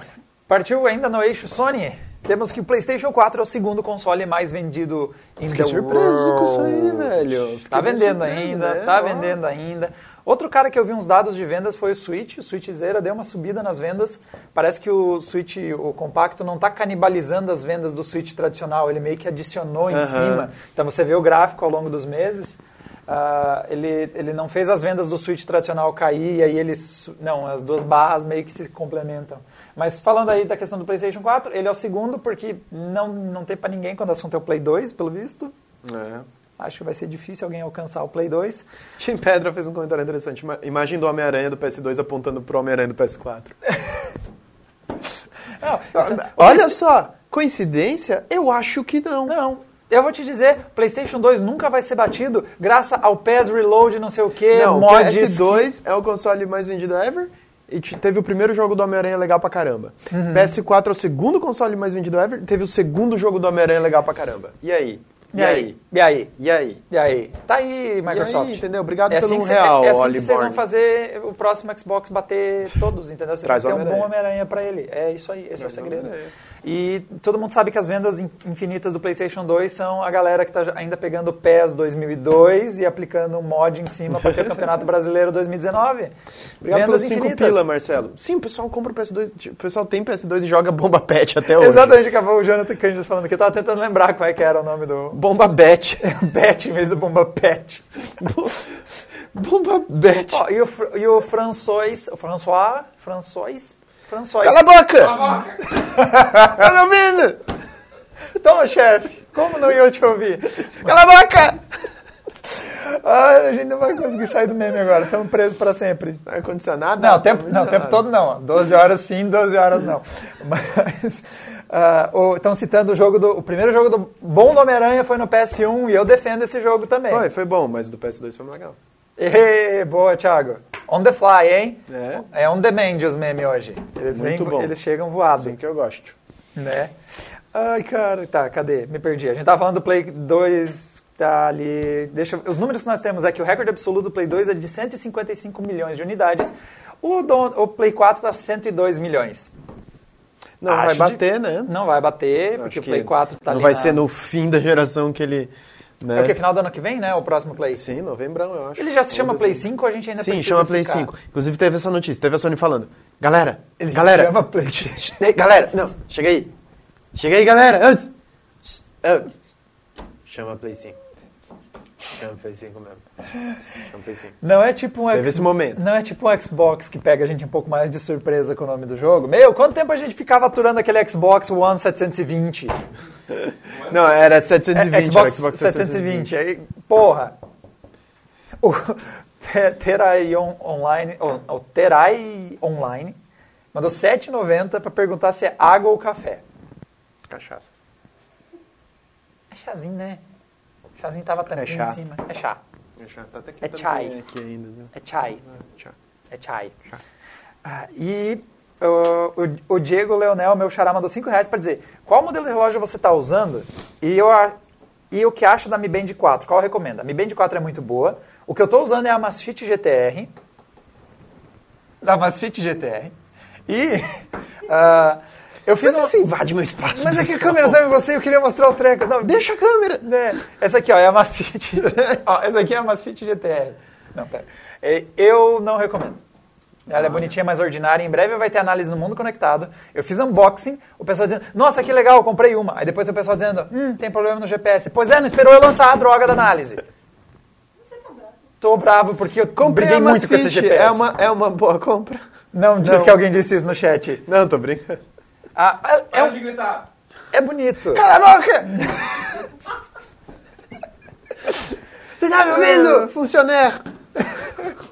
partiu ainda no eixo Sony. Temos que o PlayStation 4 é o segundo console mais vendido em Fiquei the surpreso com isso aí, world. velho. Fiquei Tá vendendo ainda, né? tá vendendo ainda. Outro cara que eu vi uns dados de vendas foi o Switch. O Switch Zera deu uma subida nas vendas. Parece que o Switch, o compacto, não está canibalizando as vendas do Switch tradicional. Ele meio que adicionou em cima. Então você vê o gráfico ao longo dos meses. ah, ele, ele não fez as vendas do Switch tradicional cair e aí eles. Não, as duas barras meio que se complementam. Mas falando aí da questão do PlayStation 4, ele é o segundo porque não, não tem para ninguém quando o assunto é o Play 2, pelo visto. É. Acho que vai ser difícil alguém alcançar o Play 2. Tim Pedra fez um comentário interessante. Ima- Imagem do Homem-Aranha do PS2 apontando pro Homem-Aranha do PS4. Não, isso- Olha só, coincidência? Eu acho que não. Não. Eu vou te dizer, PlayStation 2 nunca vai ser batido graças ao PES Reload, não sei o que, Não, o mods. PS2 é o console mais vendido ever e te- teve o primeiro jogo do Homem-Aranha legal pra caramba. Uhum. PS4 é o segundo console mais vendido ever, teve o segundo jogo do Homem-Aranha legal pra caramba. E aí? E aí? E aí? E aí? E aí? Tá aí, Microsoft. E aí, entendeu? Obrigado é pelo assim que cê- real, É, assim que vocês vão fazer o próximo Xbox bater todos, entendeu? Você Traz ter um bom Homem-Aranha. Pra ele. É isso aí, esse é Traz o segredo. E todo mundo sabe que as vendas in- infinitas do PlayStation 2 são a galera que tá já- ainda pegando o PES 2002 e aplicando um mod em cima para ter o Campeonato Brasileiro 2019. Obrigado vendas pelos 5 infinitas. pila, Marcelo. Sim, o pessoal compra o PS2, tipo, o pessoal tem PS2 e joga Bomba Pet até hoje. Exatamente, acabou o Jonathan Candidas falando que eu tava tentando lembrar qual é que era o nome do Bomba Bet. Bet em vez do Bomba Pet. Bomba Bet. Ó, e o, e o François, o François, François, François. Cala a boca! Tá me ouvindo? Toma, chefe, como não ia te ouvir? Cala a boca! Ah, a gente não vai conseguir sair do meme agora, estamos presos para sempre. Ar-condicionado? Não, o tempo, não, o tempo todo não. 12 horas sim, 12 horas não. Mas estão citando o jogo do. O primeiro jogo do bom do Homem-Aranha foi no PS1 e eu defendo esse jogo também. Foi, foi bom, mas do PS2 foi legal. Ê, boa, Thiago. On the fly, hein? É. É on demand os memes hoje. Eles, vêm, Muito bom. eles chegam voados. Assim que eu gosto. Né? Ai, cara, tá, cadê? Me perdi. A gente tava falando do Play 2, tá ali. Deixa, os números que nós temos é que o recorde absoluto do Play 2 é de 155 milhões de unidades. O, do, o Play 4 tá 102 milhões. Não Acho vai de- bater, né? Não vai bater, Acho porque o Play 4 tá Não vai na- ser no fim da geração que ele. Né? É o que? Final do ano que vem, né? O próximo Play. Sim, novembrão, eu acho. Ele já se chama Play dezembro. 5 ou a gente ainda Sim, precisa chama Play ficar? 5. Inclusive teve essa notícia, teve a Sony falando. Galera, Ele se galera. chama Play Ei, galera, não, chega aí. Chega aí, galera. Chama Play 5. Chama Play 5 mesmo. Chama Play 5. Não é tipo um Teve X- esse momento. Não é tipo um Xbox que pega a gente um pouco mais de surpresa com o nome do jogo. Meu, quanto tempo a gente ficava aturando aquele Xbox One 720? Não, era 720. É, era Xbox, Xbox 720. Aí, porra. O Te- Terai on, Online, o, o Terai Online mandou 7,90 pra perguntar se é água ou café. Cachaça. É chazinho, né? Chazinho tava tampinha chá. em cima. É chá. Cachaça. Tá até aqui É chai. Aqui ainda, viu? É chai. Chá. É chai. Ah, e o, o Diego Leonel, meu xará, mandou 5 reais para dizer qual modelo de relógio você está usando e, eu, e o que acha da Mi Band 4. Qual recomenda? A Mi Band 4 é muito boa. O que eu estou usando é a Masfit GTR. Da Masfit GTR. E ah, eu fiz Mas uma... você invade meu espaço. Mas é que a câmera tá em você, eu queria mostrar o treco. Não, Deixa a câmera. né? Essa aqui, ó, é a Masfit. ó, essa aqui é a Masfit GTR. Não, pera. É, Eu não recomendo. Ela é bonitinha, mais ordinária. Em breve vai ter análise no mundo conectado. Eu fiz unboxing, o pessoal dizendo, nossa, que legal, comprei uma. Aí depois o pessoal dizendo, hum, tem problema no GPS. Pois é, não esperou eu lançar a droga da análise. Tô bravo porque eu Comprei briguei muito com esse. GPS. É uma, é uma boa compra. Não diz Não. que alguém disse isso no chat. Não, tô brincando. Ah, é, é, gritar. é bonito. Cala a boca! Você tá me ouvindo? Funcionário.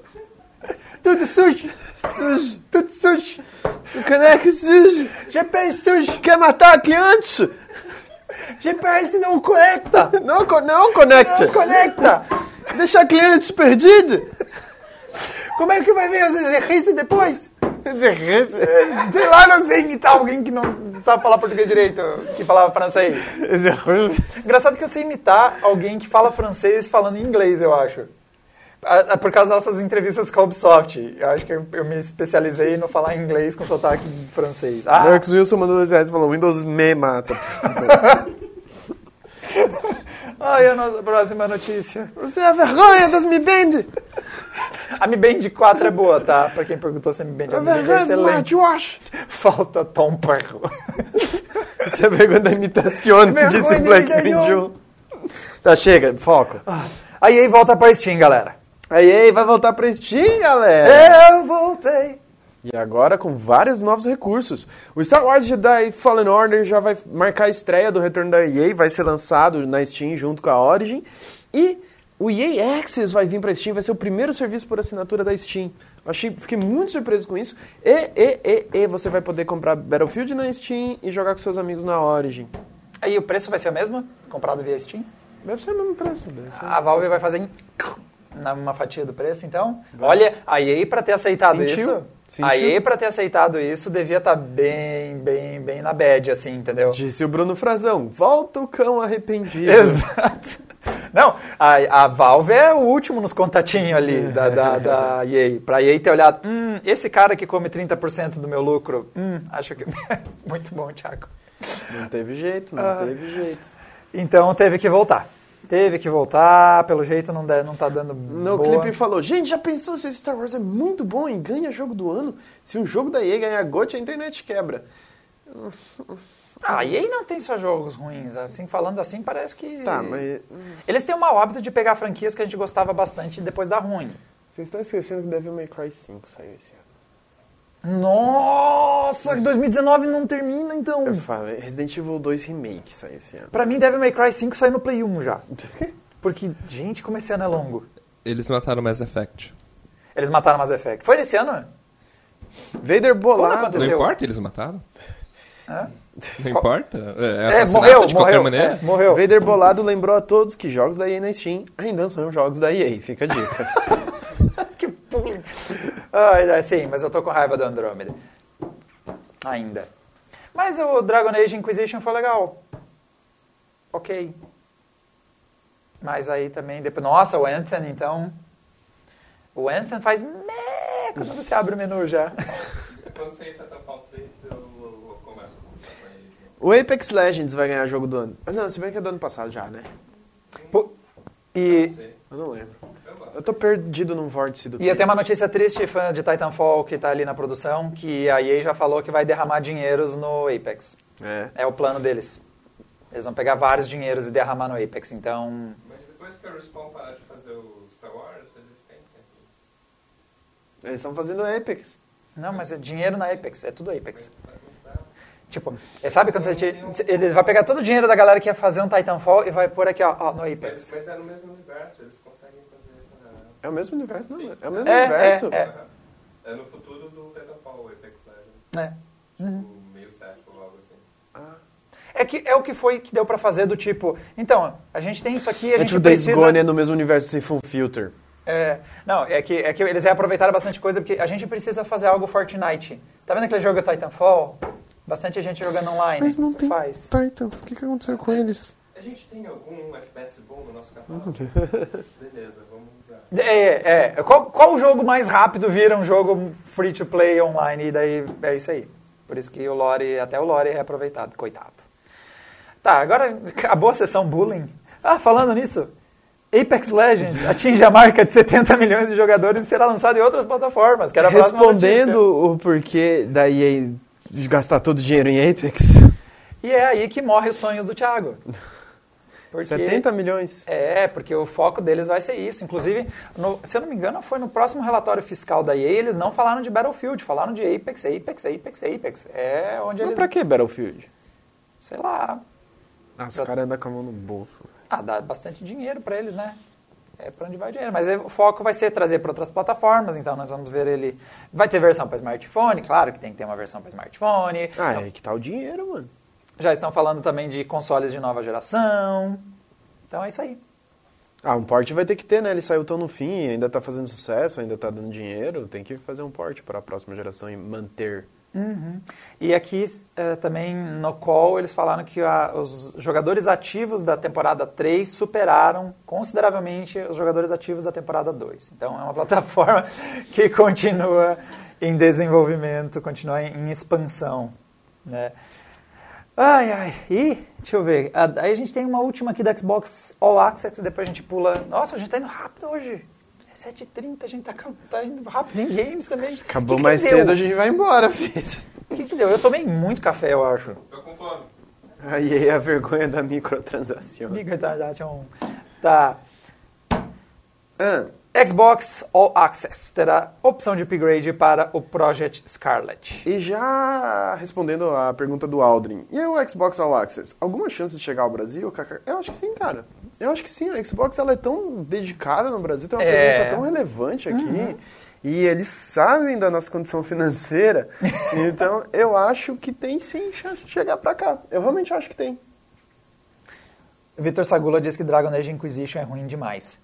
Tudo sujo. Sujo. Tudo sujo. O caneco é sujo. GPS sujo. Quer matar cliente? GPS não conecta. Não, não conecta. Não conecta. Deixa clientes perdidos. Como é que vai ver os exercícios depois? Sei lá, não sei imitar alguém que não sabe falar português direito, que falava francês. Engraçado que eu sei imitar alguém que fala francês falando inglês, eu acho. Ah, ah, Por causa das nossas entrevistas com a Ubisoft. Eu acho que eu, eu me especializei no falar inglês com sotaque francês. Ah, Marcos Wilson mandou dois reais e falou: Windows me mata. ai, a nossa próxima notícia. Você é a vergonha das Mi Band. A Mi Band 4 é boa, tá? Pra quem perguntou se a Mi Band, A a Mi Band é excelente. smartwatch. Falta Tom Perro. Você é vergonha da imitação, disse da Black. Tá, chega, foco. A EA volta pra Steam, galera. Aí, aí, vai voltar pra Steam, galera. Eu voltei. E agora com vários novos recursos. O Star Wars Jedi Fallen Order já vai marcar a estreia do retorno da EA, vai ser lançado na Steam junto com a Origin. E o EA Access vai vir para Steam, vai ser o primeiro serviço por assinatura da Steam. Achei, fiquei muito surpreso com isso. E, e, e, e você vai poder comprar Battlefield na Steam e jogar com seus amigos na Origin. Aí o preço vai ser o mesmo? comprado via Steam. Deve ser o mesmo preço. Ser. A Valve vai fazer em numa fatia do preço, então. Olha, a EA para ter aceitado Sentiu? isso, Sentiu? a EA para ter aceitado isso devia estar bem, bem, bem na bad, assim, entendeu? Disse o Bruno Frazão, volta o cão arrependido. Exato. Não, a, a Valve é o último nos contatinhos ali da, da, da EA. Pra EA ter olhado, hum, esse cara que come 30% do meu lucro, hum, acho que... Muito bom, Thiago. Não teve jeito, não Ah. teve jeito. Então teve que voltar. Teve que voltar, pelo jeito não, dá- não tá dando No boa. clipe falou, gente, já pensou se esse Star Wars é muito bom e ganha jogo do ano? Se um jogo da EA ganhar GOT, a internet quebra. Ah, a EA não tem só jogos ruins, assim, falando assim parece que... Tá, mas Eles têm o mau hábito de pegar franquias que a gente gostava bastante e depois dar ruim. vocês estão esquecendo que Devil May Cry 5 saiu esse ano. Nossa, 2019 não termina então. Eu falei, Resident Evil 2 Remake saiu esse ano. Pra mim, Devil May Cry 5 saiu no Play 1 já. Porque, gente, como esse ano é longo. Eles mataram Mass Effect. Eles mataram Mass Effect. Foi nesse ano? Vader bolado. aconteceu? Não importa, eles mataram? Hã? Não importa? É, É, morreu, de qualquer morreu. maneira. é, morreu. Vader bolado lembrou a todos que jogos da EA na Steam ainda são jogos da EA. Fica a dica. que bullying. Ai, sim, mas eu tô com raiva do Andromeda. Ainda. Mas o Dragon Age Inquisition foi legal. Ok. Mas aí também, depois, nossa, o Anthem, então... O Anthem faz meh quando você abre o menu já. Quando você entra Titanfall 3, eu, começo a o Apex Legends vai ganhar jogo do ano. Mas não, se bem que é do ano passado já, né? Pô, E, Eu não lembro. Eu tô perdido num vórtice do e eu tenho uma notícia triste, fã de Titanfall que tá ali na produção, que a EA já falou que vai derramar dinheiros no Apex. É. É o plano deles. Eles vão pegar vários dinheiros e derramar no Apex. Então, Mas depois que a Respawn parar de fazer o Star Wars, eles têm que... Eles estão fazendo Apex. não, mas é dinheiro na Apex, é tudo Apex. Tipo, sabe quando você... te- Ele vai pegar todo o dinheiro da galera que ia fazer um Titanfall e vai pôr aqui, ó, ó, no Mas, Apex. mas é no mesmo universo, eles. É o mesmo universo, não? Sim. É o mesmo É, universo. é, é. É no futuro do Titanfall, o Apex Legends. É. Tipo, meio século ou algo assim. Ah. É, que, é o que foi que deu pra fazer do tipo... Então, a gente tem isso aqui, a É gente tipo Days precisa... Gone é no mesmo universo sem full filter. É, não, é que, é que eles reaproveitaram bastante coisa, porque a gente precisa fazer algo Fortnite. Tá vendo aquele jogo Titanfall? Bastante gente jogando online. Mas não tem Faz. Titans. O que, que aconteceu com eles? A gente tem algum FPS bom no nosso catálogo? Beleza, vamos. É, é. Qual, qual jogo mais rápido vira um jogo free to play online? E daí é isso aí. Por isso que o Lore, até o Lore é aproveitado, coitado. Tá, agora acabou a sessão bullying. Ah, falando nisso, Apex Legends atinge a marca de 70 milhões de jogadores e será lançado em outras plataformas. Que era Respondendo o porquê da EA gastar todo o dinheiro em Apex. E é aí que morre os sonhos do Thiago. Porque, 70 milhões. É, porque o foco deles vai ser isso. Inclusive, no- se eu não me engano, foi no próximo relatório fiscal da EA, eles não falaram de Battlefield, falaram de Apex, Apex, Apex, Apex. É onde Mas eles... pra que Battlefield? Sei lá. Ah, os caras andam com a mão no bolso. Ah, dá bastante dinheiro pra eles, né? É pra onde vai o dinheiro. Mas é- o foco vai ser trazer para outras plataformas, então nós vamos ver ele... Vai ter versão para smartphone, claro que tem que ter uma versão para smartphone. Ah, é que tá o dinheiro, mano. Já estão falando também de consoles de nova geração. Então é isso aí. Ah, um port vai ter que ter, né? Ele saiu tão no fim, ainda tá fazendo sucesso, ainda tá dando dinheiro. Tem que fazer um port para a próxima geração e manter. Uhum. E aqui eh, também no call eles falaram que a- os jogadores ativos da temporada 3 superaram consideravelmente os jogadores ativos da temporada 2. Então é uma plataforma que continua em desenvolvimento, continua em, em expansão. Né? Ai, ai. E, deixa eu ver. a- Aí a gente tem uma última aqui da Xbox All Access, depois a gente pula. Nossa, a gente tá indo rápido hoje. É 7h30, a gente tá, tá indo rápido em games também. Acabou Que que mais deu? cedo, a gente vai embora, filho. O que, que deu? Eu tomei muito café, eu acho. Tô com fome. Aí é a vergonha da microtransação. Microtransação. Tá. Ah, Xbox All Access terá opção de upgrade para o Project Scarlet. e já respondendo a pergunta do Aldrin, e o Xbox All Access? Alguma chance de chegar ao Brasil? Eu acho que sim, cara. Eu acho que sim. A Xbox ela é tão dedicada no Brasil, tem uma É. presença tão relevante aqui. E eles sabem da nossa condição financeira. então, eu acho que tem sim chance de chegar pra cá. Eu realmente acho que tem. Vitor Sagula diz que Dragon Age Inquisition é ruim demais.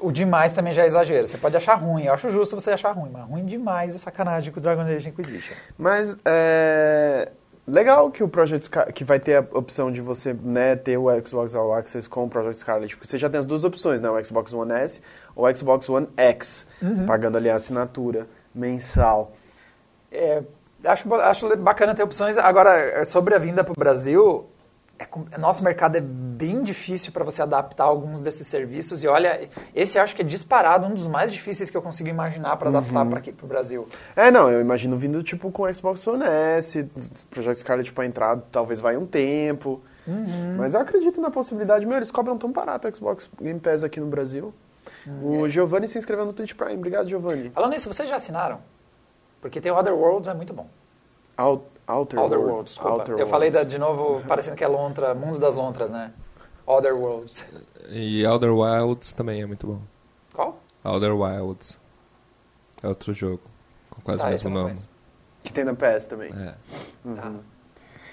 O demais também já é exagero. Você pode achar ruim, eu acho justo você achar ruim, mas ruim demais é sacanagem com o Dragon Age Inquisition. Mas é legal que o Project Scar que vai ter a opção de você né, ter o Xbox All Access com o Project Scarlet. Porque você já tem as duas opções, né? O Xbox One S ou o Xbox One X, pagando ali a assinatura mensal. É, acho, acho bacana ter opções. Agora, sobre a vinda para o Brasil, é, nosso mercado é bem difícil para você adaptar alguns desses serviços. E olha, esse acho que é disparado um dos mais difíceis que eu consigo imaginar para adaptar para aqui para o Brasil. É, não, eu imagino vindo tipo com o Xbox One S, Project Scarlet pra entrar, talvez vai um tempo. Mas eu acredito na possibilidade. Meu, eles cobram tão barato o Xbox Game Pass aqui no Brasil. O Giovanni se inscreveu no Twitch Prime. Obrigado, Giovanni. Falando nisso, vocês já assinaram? Porque tem o Other Worlds, é muito bom. Out, Outer, Other Worlds. Worlds. Outer eu falei da- Worlds. de novo, parecendo que é lontra, mundo das lontras, né? Other Worlds. E Outer Wilds também é muito bom. Qual? Outer Wilds. É outro jogo. Com quase Tá, o mesmo nome. conheço. Que tem na PS também. É. Tá.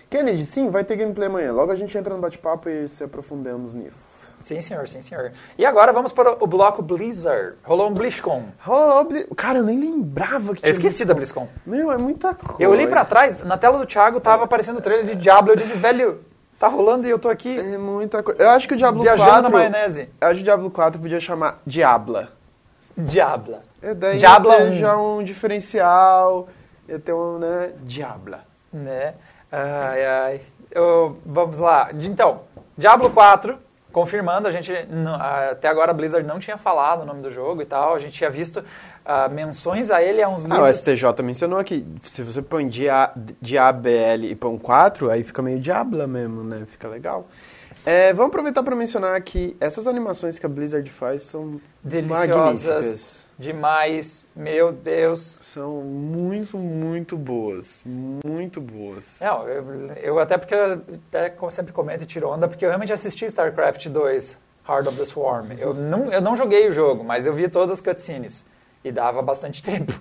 Kennedy, sim, vai ter gameplay amanhã. Logo a gente entra no bate-papo e se aprofundamos nisso. Sim, senhor, sim, senhor. E agora vamos para o bloco Blizzard. Rolou um BlizzCon. Rolou Bli- Cara, eu nem lembrava que Eu esqueci da BlizzCon. Meu, é muita coisa. Eu olhei pra trás, na tela do Thiago tava aparecendo o trailer de Diablo. Eu disse, velho, tá rolando e eu tô aqui É muita coisa. Eu acho que o Diablo viajando 4... na maionese. Eu acho que o Diablo 4 podia chamar Diabla. Diabla. É, daí Diabla ia ter 1. já um diferencial, ia ter um, né, Diabla. Né? Ai, ai. Eu- vamos lá. Então, Diablo 4, confirmando, a gente até agora a Blizzard não tinha falado o nome do jogo e tal. A gente tinha visto ah, menções a ele há uns Ah, o livros. STJ mencionou aqui, se você põe dia, Diabl e põe 4, aí fica meio Diabla mesmo, né, fica legal. É, vamos aproveitar para mencionar que essas animações que a Blizzard faz são Deliciosas. magníficas. Demais, meu Deus. São muito, muito boas. Muito boas. Não, eu, eu até porque eu até sempre comento e tiro onda, porque eu realmente assisti StarCraft 2, Heart of the Swarm. Eu não, eu não joguei o jogo, mas eu vi todas as cutscenes. E dava bastante tempo.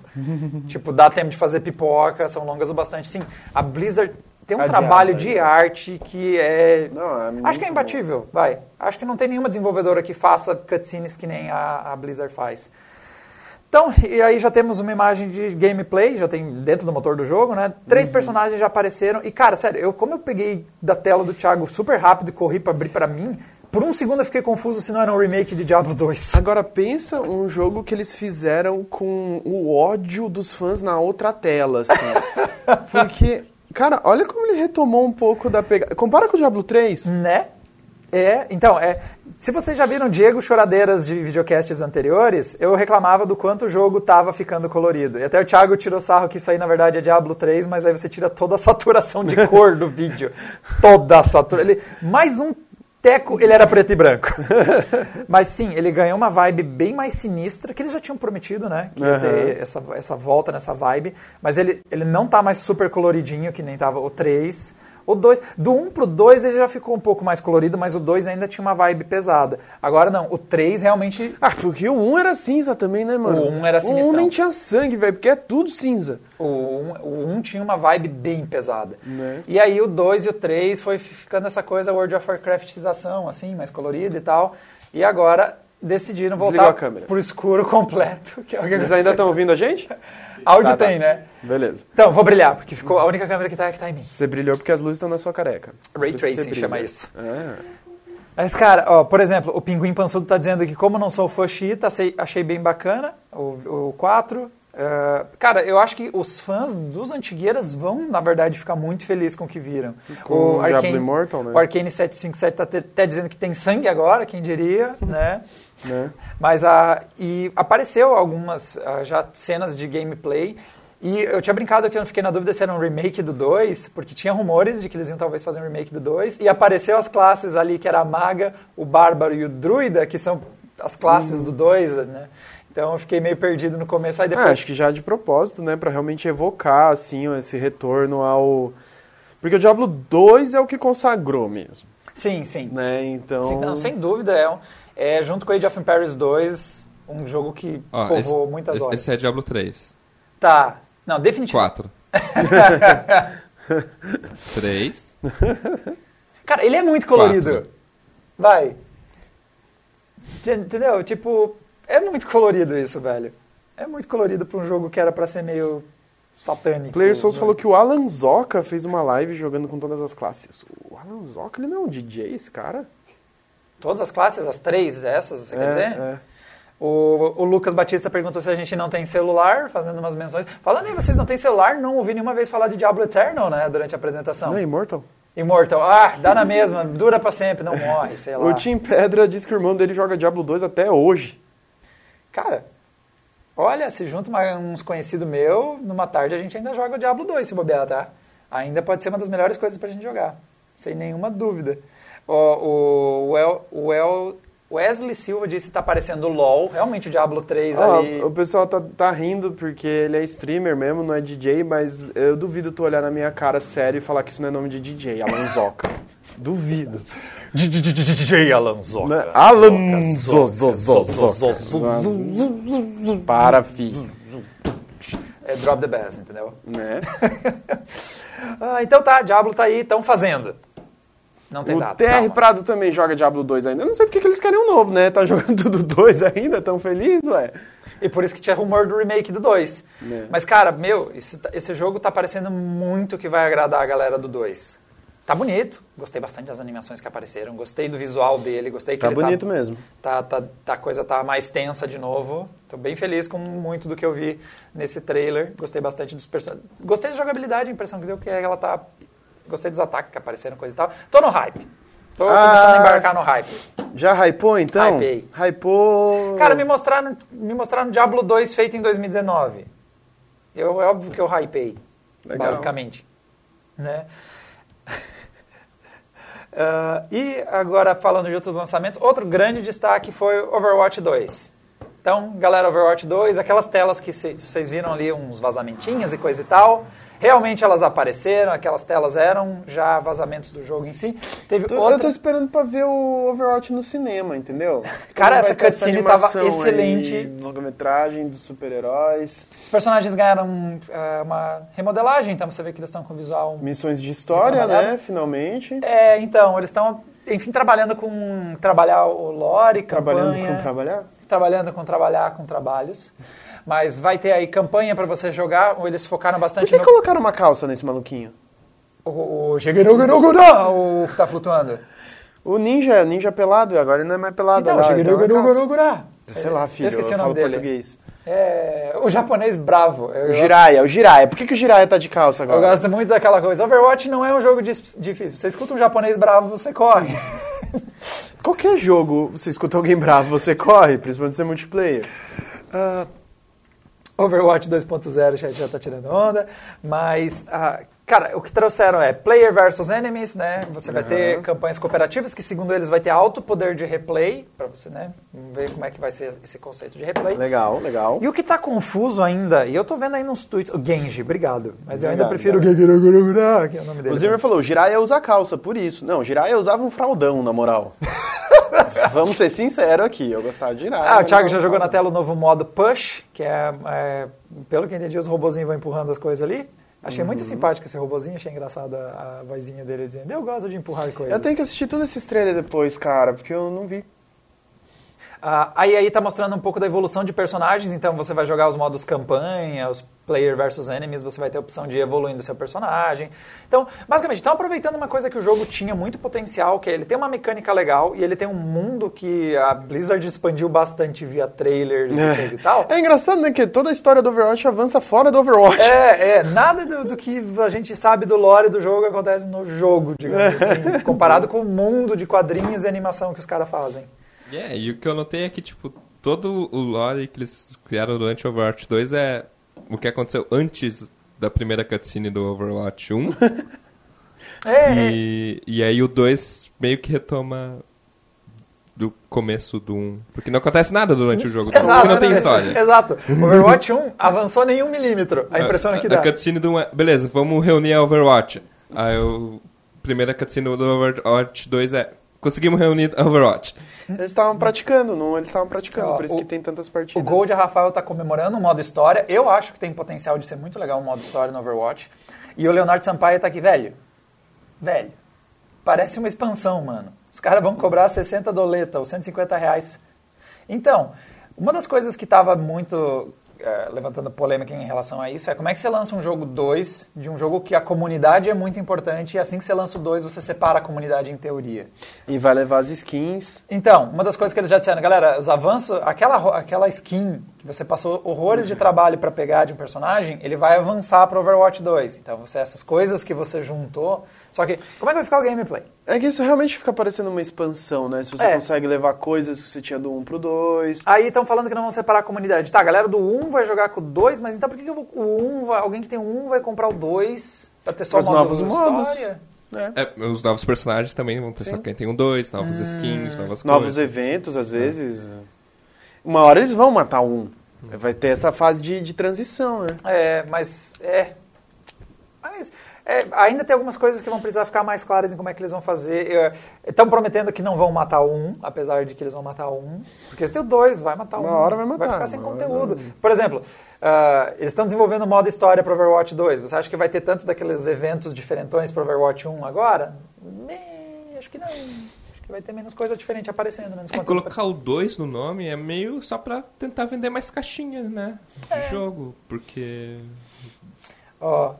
tipo, dá tempo de fazer pipoca, são longas o bastante. Sim, a Blizzard tem um A trabalho de né? arte que é... Não, é Acho que é bom. imbatível, vai. Acho que não tem nenhuma desenvolvedora que faça cutscenes que nem a, a Blizzard faz. Então, e aí já temos uma imagem de gameplay, já tem dentro do motor do jogo, né? Três personagens já apareceram. E, cara, sério, eu, como eu peguei da tela do Thiago super rápido e corri pra abrir pra mim, por um segundo eu fiquei confuso se não era um remake de Diablo 2. Agora pensa um jogo que eles fizeram com o ódio dos fãs na outra tela, assim. Porque, cara, olha como ele retomou um pouco da pegada. Compara com o Diablo 3. Né? É, então, é, se vocês já viram Diego choradeiras de videocasts anteriores, eu reclamava do quanto o jogo tava ficando colorido. E até o Thiago tirou sarro que isso aí na verdade é Diablo 3, mas aí você tira toda a saturação de cor do vídeo. Toda a saturação. Ele, mais um teco, ele era preto e branco. mas sim, ele ganhou uma vibe bem mais sinistra, que eles já tinham prometido, né? Que ia ter essa, essa volta nessa vibe. Mas ele, ele não tá mais super coloridinho, que nem tava o 3. O 2, do 1 pro 2 ele já ficou um pouco mais colorido, mas o 2 ainda tinha uma vibe pesada. Agora não, o 3 realmente. Ah, porque o 1 era cinza também, né, mano? O 1 era O 1 sinistrão. nem tinha sangue, velho, porque é tudo cinza. O 1, o 1 tinha uma vibe bem pesada. Né? E aí o 2 e o 3 foi ficando essa coisa World of Warcraftização, assim, mais colorida e tal. E agora decidiram voltar pro escuro completo. Que é o que Eles ainda estão ouvindo a gente? Áudio Tá, tá. tem, né? Beleza. Então, vou brilhar, porque ficou a única câmera que tá, que tá em mim. Você brilhou porque as luzes estão na sua careca. Ray tracing chama isso. Ah. Mas, cara, ó, por exemplo, o Pinguim Pansudo tá dizendo que como não sou fã xiita, achei, achei bem bacana o, o 4. Eh, cara, eu acho que os fãs dos Antigueiras vão, na verdade, ficar muito felizes com o que viram. Com o Diablo Immortal, né? O Arcane 757 tá até, dizendo que tem sangue agora, quem diria, né? Né? Mas a e apareceu algumas ah, já cenas de gameplay e eu tinha brincado que eu não fiquei na dúvida se era um remake do 2, porque tinha rumores de que eles iam talvez fazer um remake do 2 e apareceu as classes ali que era a maga, o bárbaro e o druida, que são as classes do 2, né? Então eu fiquei meio perdido no começo aí Ah, depois acho que já de propósito, né? Pra realmente evocar, assim, esse retorno ao... Porque o Diablo 2 é o que consagrou mesmo, Sim, sim. né? Então... Sim, não, sem dúvida é, um- é junto com Age of Empires 2, um jogo que Ó, povoou esse, muitas horas. esse é Diablo 3. Tá. Não, definitivamente. 4. 3. Cara, ele é muito colorido. Quatro. Vai. Ent- Entendeu? Tipo, é muito colorido isso, velho. É muito colorido pra um jogo que era pra ser meio satânico. Player Souls né? falou que o Alan Zoka fez uma live jogando com todas as classes. O Alan Zoka, ele não é um DJ, esse cara? Todas as classes, as três, essas, você quer é, dizer? é. O, o Lucas Batista perguntou se a gente não tem celular, fazendo umas menções. Falando em vocês não tem celular, não ouvi nenhuma vez falar de Diablo Eternal, né, durante a apresentação. Não Immortal? Immortal, ah, dá na mesma, dura pra sempre, não morre, sei lá. O Tim Pedra disse que o irmão dele joga Diablo 2 até hoje. Cara, olha, se junta uma- uns conhecidos meu, numa tarde a gente ainda joga o Diablo 2 se bobear, tá? Ainda pode ser uma das melhores coisas pra gente jogar, sem nenhuma dúvida. O, o, o El- o El- Wesley Silva disse que tá parecendo LOL, realmente o Diablo 3 Ah, ali... o pessoal tá, tá rindo porque ele é streamer mesmo, não é DJ, mas eu duvido tu olhar na minha cara sério e falar que isso não é nome de DJ, Alan Zoka. duvido. DJ Alan Zoca. Né? Alan Zoka. Para, fi. É drop the bass, entendeu? Né? Ah, então tá, Diablo tá aí, estão fazendo. Não tem O data. TR calma. Prado também joga Diablo 2 ainda. Eu não sei porque que eles querem um novo, né? Tá jogando tudo 2 ainda, tão feliz, ué. E por isso que tinha rumor do remake do 2. É. Mas, cara, meu, esse, esse jogo tá parecendo muito que vai agradar a galera do 2. Tá bonito. Gostei bastante das animações que apareceram. Gostei do visual dele. Gostei que Tá ele bonito mesmo. Tá, tá, tá, a coisa tá mais tensa de novo. Tô bem feliz com muito do que eu vi nesse trailer. Gostei bastante dos personagens. Gostei da jogabilidade, a impressão que deu que ela tá. Gostei dos ataques que apareceram, coisa e tal. Tô no hype. Tô Ah. começando a embarcar no hype. Já hypou, então? Hypei. Hypou... Cara, me mostraram, me mostraram Diablo 2 feito em 2019. Eu, é óbvio que eu hypei, Legal. basicamente. Né? Ah, e agora, falando de outros lançamentos, outro grande destaque foi Overwatch 2. Então, galera, Overwatch 2, aquelas telas que cê- vocês viram ali, uns vazamentinhos e coisa e tal, realmente elas apareceram, aquelas telas eram já vazamentos do jogo em si. Teve Tô- outra... Eu tô esperando pra ver o Overwatch no cinema, entendeu? Cara, essa cutscene tava animação aí, excelente. longa-metragem dos super-heróis, Os personagens ganharam é, uma remodelagem, então você vê que eles estão com visual. missões de história, né? Finalmente. É, então, eles estão, enfim, trabalhando com trabalhar o lore, Trabalhando campanha, com trabalhar. trabalhando com trabalhar com trabalhos. Mas vai ter aí campanha para você jogar, ou eles focaram Por bastante que no colocaram uma calça nesse maluquinho? o, o o que tá flutuando. O ninja, ninja pelado, agora ele não é mais pelado. Então, lá, então é. Sei lá, filho, Eu esqueci eu o nome falo dele. português. É, o japonês bravo. Eu, O Jiraiya, o Jiraiya. Por que, que o Jiraiya tá de calça eu agora? gosto muito daquela coisa. Overwatch não é um jogo difícil. Você escuta um japonês bravo, você corre. Qualquer jogo, você escuta alguém bravo, você corre, principalmente se é multiplayer. Ah, Overwatch 2.0 já, já tá tirando onda, mas, ah, cara, o que trouxeram é player versus enemies, né? Você vai ter campanhas cooperativas que, segundo eles, vai ter alto poder de replay, pra você, né, ver como é que vai ser esse conceito de replay. Legal, legal. E o que tá confuso ainda, e eu tô vendo aí nos tweets, o Genji, obrigado, mas eu ainda Obrigado, prefiro o Gegurugurugura, que é o nome dele. O Zimmer falou, o Jiraiya usa calça, por isso. Não, Jiraiya usava um fraldão, na moral. Vamos ser sinceros aqui, eu gostava de Jiraiya. Ah, o Thiago não já jogou na tela o novo modo Push, que é, é, pelo que eu entendi, os robozinhos vão empurrando as coisas ali. Achei muito Uhum. simpático esse robozinho, achei engraçado a, a vozinha dele dizendo, eu gosto de empurrar coisas. Eu tenho que assistir todos esses trailers depois, cara, porque eu não vi. Ah, aí aí tá mostrando um pouco da evolução de personagens, então você vai jogar os modos campanha, os player versus enemies, você vai ter a opção de ir evoluindo seu personagem. Então, basicamente, estão aproveitando uma coisa que o jogo tinha muito potencial, que é ele tem uma mecânica legal e ele tem um mundo que a Blizzard expandiu bastante via trailers e coisa e tal. É engraçado, né, que toda a história do Overwatch avança fora do Overwatch. É, é, nada do, do que a gente sabe do lore do jogo acontece no jogo, digamos assim, comparado com o mundo de quadrinhos e animação que os caras fazem. É, e o que eu notei é que, tipo, todo o lore que eles criaram durante o Overwatch 2 é o que aconteceu antes da primeira cutscene do Overwatch 1. É, e, e aí o 2 meio que retoma do começo do 1. Porque não acontece nada durante o jogo, porque não tem né? história. Exato. Overwatch 1 avançou nenhum milímetro. A impressão é que A dá. cutscene do 1 é, beleza, vamos reunir a Overwatch. Aí o primeira cutscene do Overwatch 2 é, conseguimos reunir a Overwatch. Eles estavam praticando, não, eles estavam praticando, Ó, por isso o- que tem tantas O partidas. Gold Rafael tá comemorando o modo história. Eu acho que tem potencial de ser muito legal o modo história no Overwatch. E o Leonardo Sampaio tá aqui, velho. Velho. Parece uma expansão, mano. Os caras vão cobrar 60 doleta ou 150 reais. Então, uma das coisas que estava muito levantando polêmica em relação a isso é como é que você lança um jogo 2 de um jogo que a comunidade é muito importante e assim que você lança o 2 você separa a comunidade em teoria. E vai levar as skins. Então, uma das coisas que eles já disseram, galera, os avanços, aquela, aquela skin que você passou horrores de trabalho para pegar de um personagem, ele vai avançar para Overwatch 2. Então, você essas coisas que você juntou, só que como é que vai ficar o gameplay? É que isso realmente fica parecendo uma expansão, né? Se você É. consegue levar coisas que você tinha do 1 pro 2. Aí estão falando que não vão separar a comunidade. Tá, a galera do 1 vai jogar com o 2, mas então por que, que eu vou- o 1 vai- alguém que tem o 1 vai comprar o 2 para ter só Os novos modos. história? né? É, os novos personagens também vão ter só quem tem um dois, novas skins, novas Novos coisas. eventos, às vezes. Uma hora eles vão matar um. Vai ter essa fase de, de transição, né? É, mas é. Mas é, ainda tem algumas coisas que vão precisar ficar mais claras em como é que eles vão fazer. Estão prometendo que não vão matar um, apesar de que eles vão matar um. Porque eles têm o dois, vai matar Uma um. hora vai matar, Vai ficar sem uma hora conteúdo. Por exemplo, ah, eles estão desenvolvendo o modo história para Overwatch 2. Você acha que vai ter tantos daqueles eventos diferentões para Overwatch 1 agora? Bem, acho que não. Acho que vai ter menos coisa diferente aparecendo, menos É, colocar o 2 no nome é meio só pra tentar vender mais caixinhas, né? De É. jogo, porque... Ó,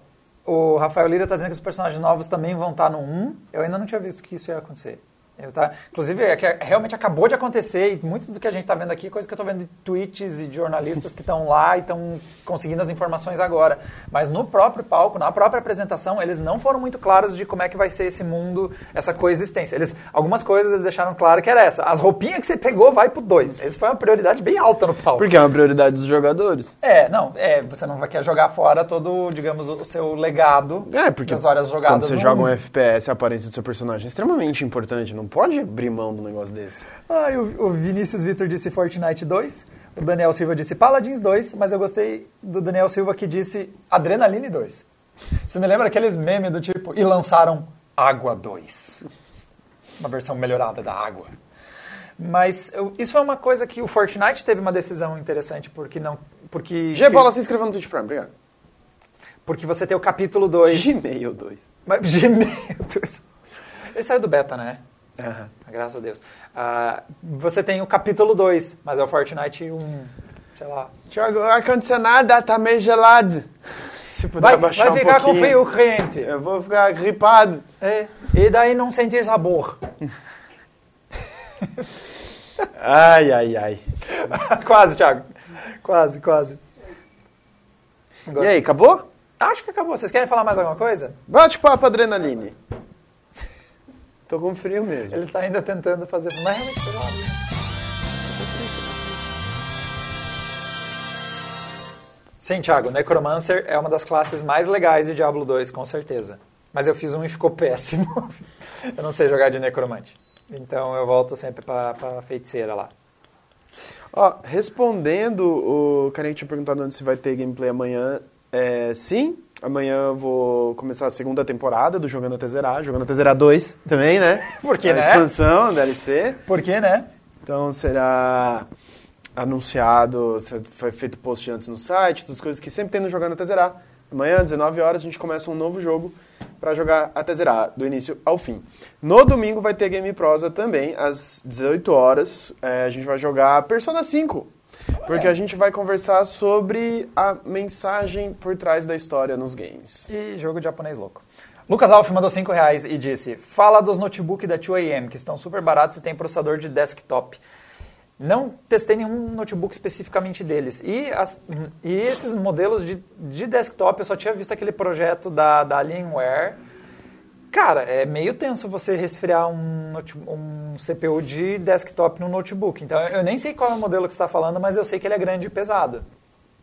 o Rafael Lira tá dizendo que os personagens novos também vão estar no 1. Eu ainda não tinha visto que isso ia acontecer. Tá, inclusive, é que realmente acabou de acontecer e muito do que a gente está vendo aqui é coisa que eu estou vendo de tweets e de jornalistas que estão lá e estão conseguindo as informações agora. Mas no próprio palco, na própria apresentação, eles não foram muito claros de como é que vai ser esse mundo, essa coexistência. Eles, algumas coisas eles deixaram claro que era essa. As roupinhas que você pegou vai pro 2. Essa foi uma prioridade bem alta no palco. Porque é uma prioridade dos jogadores. É, não, é, você não vai querer jogar fora todo, digamos, o seu legado É, porque das horas jogadas quando você joga um um. FPS, a aparência do seu personagem é extremamente importante. Não pode abrir mão de um negócio desse. Ah, o, o Vinícius Vitor disse Fortnite 2, o Daniel Silva disse Paladins 2, mas eu gostei do Daniel Silva que disse Adrenaline 2. Você me lembra aqueles memes do tipo, e lançaram Água 2. Uma versão melhorada da água. Mas eu- isso foi uma coisa que o Fortnite teve uma decisão interessante, porque não. Porque, G-Bola se inscreveu no Twitch Prime, obrigado. porque você tem o capítulo 2. Gmail 2. Mas, Gmail 2. Ele saiu do beta, né? Aham. Graças a Deus. Ah, você tem o capítulo 2, mas é o Fortnite 1, sei lá. Tiago, o ar-condicionado tá meio gelado. Se puder Vai, abaixar vai um ficar com frio, cliente. Eu vou ficar gripado. É, e daí não sentir sabor. Ai, ai, ai. quase, Thiago. Quase, quase. E aí, acabou? Acho que acabou. Vocês querem falar mais alguma coisa? Bate papo, adrenaline. Tô com frio mesmo. Ele tá ainda tentando fazer. Mas realmente foi. Sim, Thiago, Necromancer é uma das classes mais legais de Diablo 2, com certeza. Mas eu fiz um e ficou péssimo. eu não sei jogar de necromante. Então eu volto sempre pra, pra feiticeira lá. Ó, respondendo o carinha que tinha perguntado antes se vai ter gameplay amanhã, é, sim. Amanhã eu vou começar a segunda temporada do Jogando até Zerar, Jogando até Zerar 2 também, né? Porque, a né? expansão, DLC. Por quê, né? Então será anunciado, foi feito post antes no site, todas as coisas que sempre tem no Jogando até Zerar. Amanhã, 19 horas, a gente começa um novo jogo para jogar até zerar, do início ao fim. No domingo vai ter Game Prosa também, às 18 horas. É, a gente vai jogar Persona 5, porque a gente vai conversar sobre a mensagem por trás da história nos games. E jogo japonês louco. Lucas Alf mandou 5 reais e disse: Fala dos notebooks da 2AM, que estão super baratos e tem processador de desktop. Não testei nenhum notebook especificamente deles. E, as- e esses modelos de, de desktop, eu só tinha visto aquele projeto da, da Alienware. Cara, é meio tenso você resfriar um, um CPU de desktop no notebook. Então, eu nem sei qual é o modelo que você está falando, mas eu sei que ele é grande e pesado.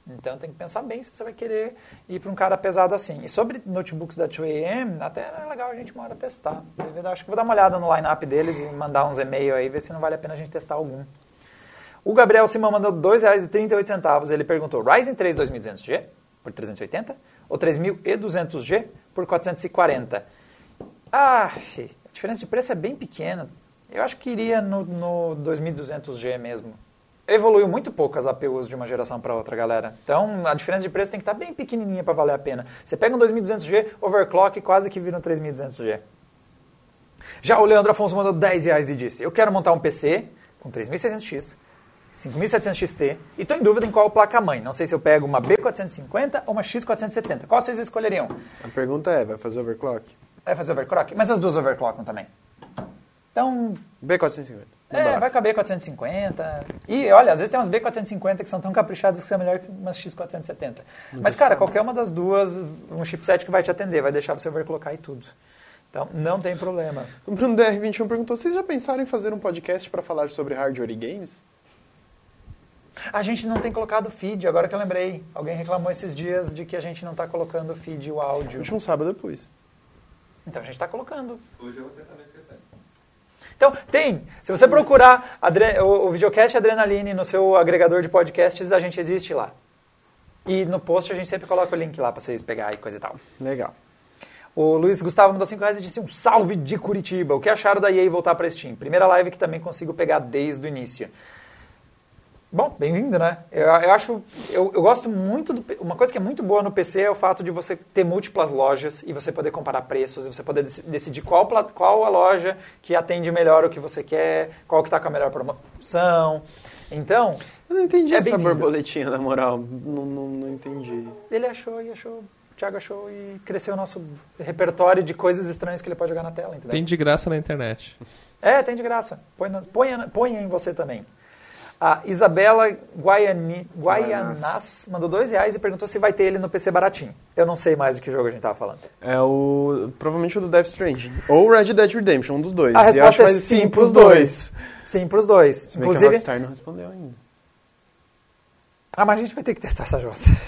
Então tem que pensar bem se você vai querer ir para um cara pesado assim. E sobre notebooks da 2AM, até é legal a gente uma hora testar. Eu acho que vou dar uma olhada no line-up deles e mandar uns e-mail aí, ver se não vale a pena a gente testar algum. O Gabriel Simão mandou R$ 2,38. Ele perguntou: Ryzen 3 2200G por 380 ou 3200G por 440? Ah, a diferença de preço é bem pequena. Eu acho que iria no, no 2200G mesmo. Evoluiu muito pouco as APUs de uma geração para outra, galera. Então, a diferença de preço tem que estar bem pequenininha para valer a pena. Você pega um 2200G, overclock quase que vira um 3200G. Já o Leandro Afonso mandou 10 reais e disse: Eu quero montar um PC com 3600X, 5700 XT e estou em dúvida em qual placa-mãe. Não sei se eu pego uma B450 ou uma X470. Qual vocês escolheriam? A pergunta é, vai fazer overclock? Vai fazer overclock? Mas as duas overclockam também. Então, B450. é, vai com a B450. E olha, às vezes tem umas B450 que são tão caprichadas que são melhor que umas X470. Mas, cara, qualquer uma das duas, um chipset que vai te atender, vai deixar você overclockar e tudo. Então, não tem problema. O Bruno DR21 perguntou, vocês já pensaram em fazer um podcast para falar sobre hardware e games? A gente não tem colocado feed, agora que eu lembrei. Alguém reclamou esses dias de que a gente não está colocando feed, o áudio. Último sábado depois. Então a gente está colocando. Hoje eu vou tentar não esquecer. Então, tem. Se você procurar adre- o, o videocast Adrenaline no seu agregador de podcasts, a gente existe lá. E no post a gente sempre coloca o link lá para vocês pegar e coisa e tal. Legal. O Luiz Gustavo mandou 5 reais e disse um salve de Curitiba. O que acharam da EA voltar para Steam? Primeira live que também consigo pegar desde o início. Bom, bem-vindo, né? Eu, eu acho, eu, eu gosto muito, do, uma coisa que é muito boa no PC é o fato de você ter múltiplas lojas e você poder comparar preços, e você poder dec- decidir qual, qual a loja que atende melhor o que você quer, qual que está com a melhor promoção. Então, Eu não entendi É essa borboletinha, na moral. Não, não, não entendi. ele achou e achou, o Thiago achou e cresceu o nosso repertório de coisas estranhas que ele pode jogar na tela, entendeu? Tem de graça na internet. É, tem de graça. Põe, na- põe, põe em você também. A Isabela Guaiani, Guaianás mandou dois reais e perguntou se vai ter ele no PC baratinho. Eu não sei mais do que jogo a gente tava falando. É o. Provavelmente o do Death Stranding. Ou Red Dead Redemption, um dos dois. A resposta é sim pros dois. Sim, pros dois. Se bem que a Inclusive. Rockstar não respondeu ainda. Ah, mas a gente vai ter que testar essa jossa.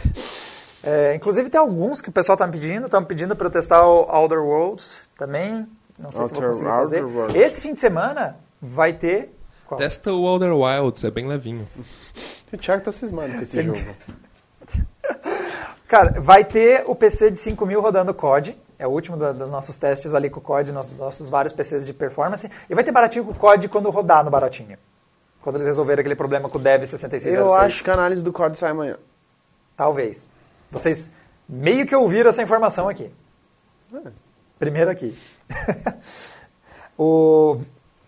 É, inclusive tem alguns que o pessoal tá me pedindo. Estão me pedindo para eu testar o Outer Worlds também. Não sei se vou Outer- conseguir fazer. Outer. Esse fim de semana vai ter. Qual? Testa o Outer Wilds, é bem levinho. O Thiago tá cismado com esse Sim. jogo. Cara, vai ter o PC de 5000 rodando COD. É o último da- dos nossos testes ali com o COD, nossos, nossos vários PCs de performance. E vai ter baratinho com o COD quando rodar no baratinho. Quando eles resolverem aquele problema com o Dev 6606. Eu acho que a análise do COD sai amanhã. Talvez. Vocês meio que ouviram essa informação aqui. Primeiro aqui. o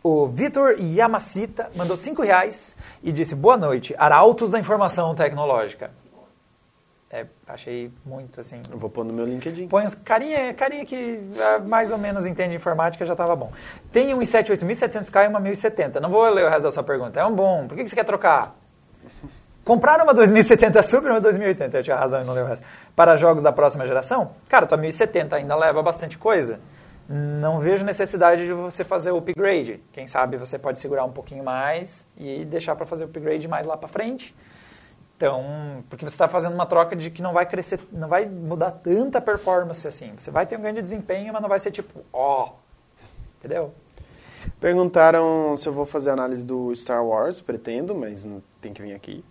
o Vitor Yamacita mandou 5 reais e disse, boa noite, arautos da informação tecnológica. É, achei muito assim... Eu vou pôr no meu LinkedIn. Põe uns carinha, carinha que ah, mais ou menos entende informática, já estava bom. Tem um i7 8700K e uma 1070. Não vou ler o resto da sua pergunta. É um bom. Por que que você quer trocar? Comprar uma 2070 Super ou uma 2080? Eu tinha razão e não deu o resto. Para jogos da próxima geração? Cara, tua 1070 ainda leva bastante coisa. Não vejo necessidade de você fazer o upgrade. Quem sabe você pode segurar um pouquinho mais e deixar para fazer o upgrade mais lá para frente. Então, porque você está fazendo uma troca de que não vai crescer, não vai mudar tanta performance assim. Você vai ter um ganho de desempenho, mas não vai ser tipo, ó, entendeu? Perguntaram se eu vou fazer análise do Star Wars. Pretendo, mas não tem que vir aqui.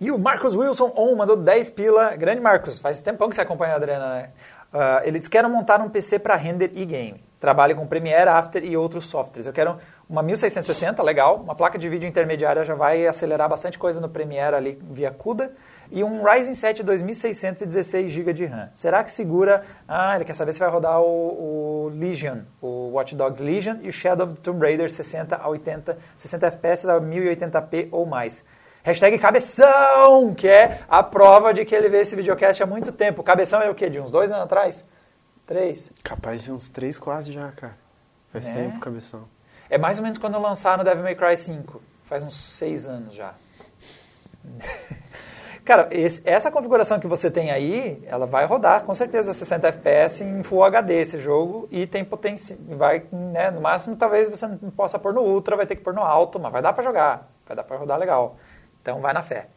E o Marcos Wilson On mandou 10 pila. Grande Marcos, faz tempão que você acompanha a Adriana, né? Ah, ele disse: Quero montar um PC para render e game. Trabalho com Premiere, After e outros softwares. Eu quero uma 1660, legal. Uma placa de vídeo intermediária já vai acelerar bastante coisa no Premiere ali via CUDA. E um Ryzen 7 2616 GB de RAM. Será que segura? Ah, ele quer saber se vai rodar o, o Legion, o Watch Dogs Legion e o Shadow of the Tomb Raider 60 a 80, 60 FPS a 1080p ou mais. Hashtag Cabeção, que é a prova de que ele vê esse videocast há muito tempo. Cabeção é o quê? De uns dois anos atrás? Três? Capaz de uns 3, 4 já, cara. Faz É? tempo, cabeção. É mais ou menos quando lançaram Devil May Cry 5. Faz uns seis anos já. Cara, esse- essa configuração que você tem aí, ela vai rodar com certeza 60 FPS em Full HD esse jogo e tem potência, vai, né, no máximo talvez você não possa pôr no Ultra, vai ter que pôr no Alto, mas vai dar pra jogar, vai dar pra rodar legal. Então vai na fé.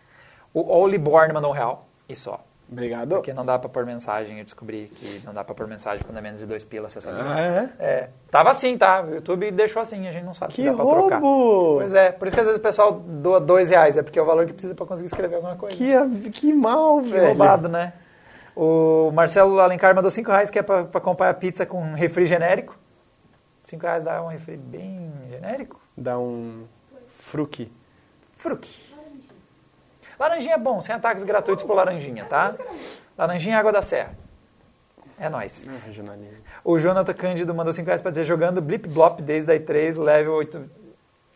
O Oliborn mandou um real e só. Obrigado. Porque não dá pra pôr mensagem, eu descobri que não dá pra pôr mensagem quando é menos de dois pilas, você sabia? Ah, é? É, tava assim, tá? O YouTube deixou assim, a gente não sabe se Que dá pra trocar. roubo! Pois é, por isso que às vezes o pessoal doa dois reais, é porque é o valor que precisa pra conseguir escrever alguma coisa. Que, que mal, Que velho. roubado, né? O Marcelo Alencar mandou cinco reais que é pra, pra comprar a pizza com refri genérico. Cinco reais dá um refri bem genérico. Dá um fruque. Fruque. Laranjinha é bom, sem ataques gratuitos por laranjinha, tá? Laranjinha é água da serra. É nóis. Regionalismo. O Jonathan Cândido mandou 5 reais pra dizer, jogando Blip Blop desde a E3, level 8...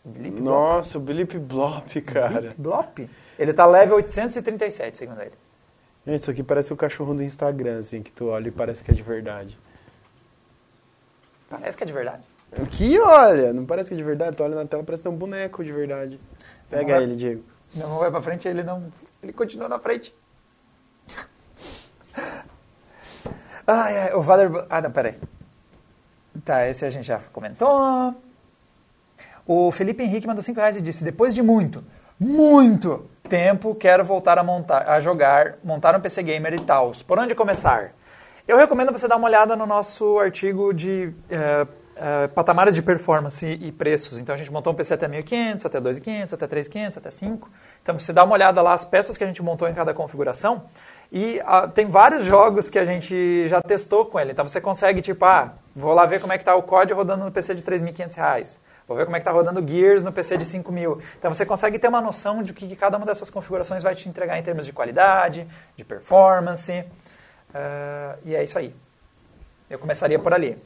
Blip? Nossa, o Blip Blop, cara. Blip Blop? Ele tá level 837, segundo ele. Gente, isso aqui parece o cachorro do Instagram, assim, que tu olha e parece que é de verdade. Parece que é de verdade. Aqui, olha, não parece que é de verdade. Tu olha na tela, parece que tem um boneco de verdade. Pega é? ele, Diego. Não, não vai pra frente, ele não... Ele continua na frente. Ai, ai, o Valer... Ah, não, peraí. Tá, esse a gente já comentou. O Felipe Henrique mandou 5 reais e disse, depois de muito, muito tempo, quero voltar a, montar, a jogar, montar um PC Gamer e tal. Por onde começar? Eu recomendo você dar uma olhada no nosso artigo de eh, eh, patamares de performance e preços. Então a gente montou um PC até 1.500, até 2.500, até 3.500, até 5. Então você dá uma olhada lá as peças que a gente montou em cada configuração e ah, tem vários jogos que a gente já testou com ele. Então você consegue tipo, ah, vou lá ver como é que está o COD rodando no PC de 3.500 reais. Vou ver como é que está rodando Gears no PC de 5 mil. Então você consegue ter uma noção de que cada uma dessas configurações vai te entregar em termos de qualidade, de performance. Ah, e é isso aí. Eu começaria por ali.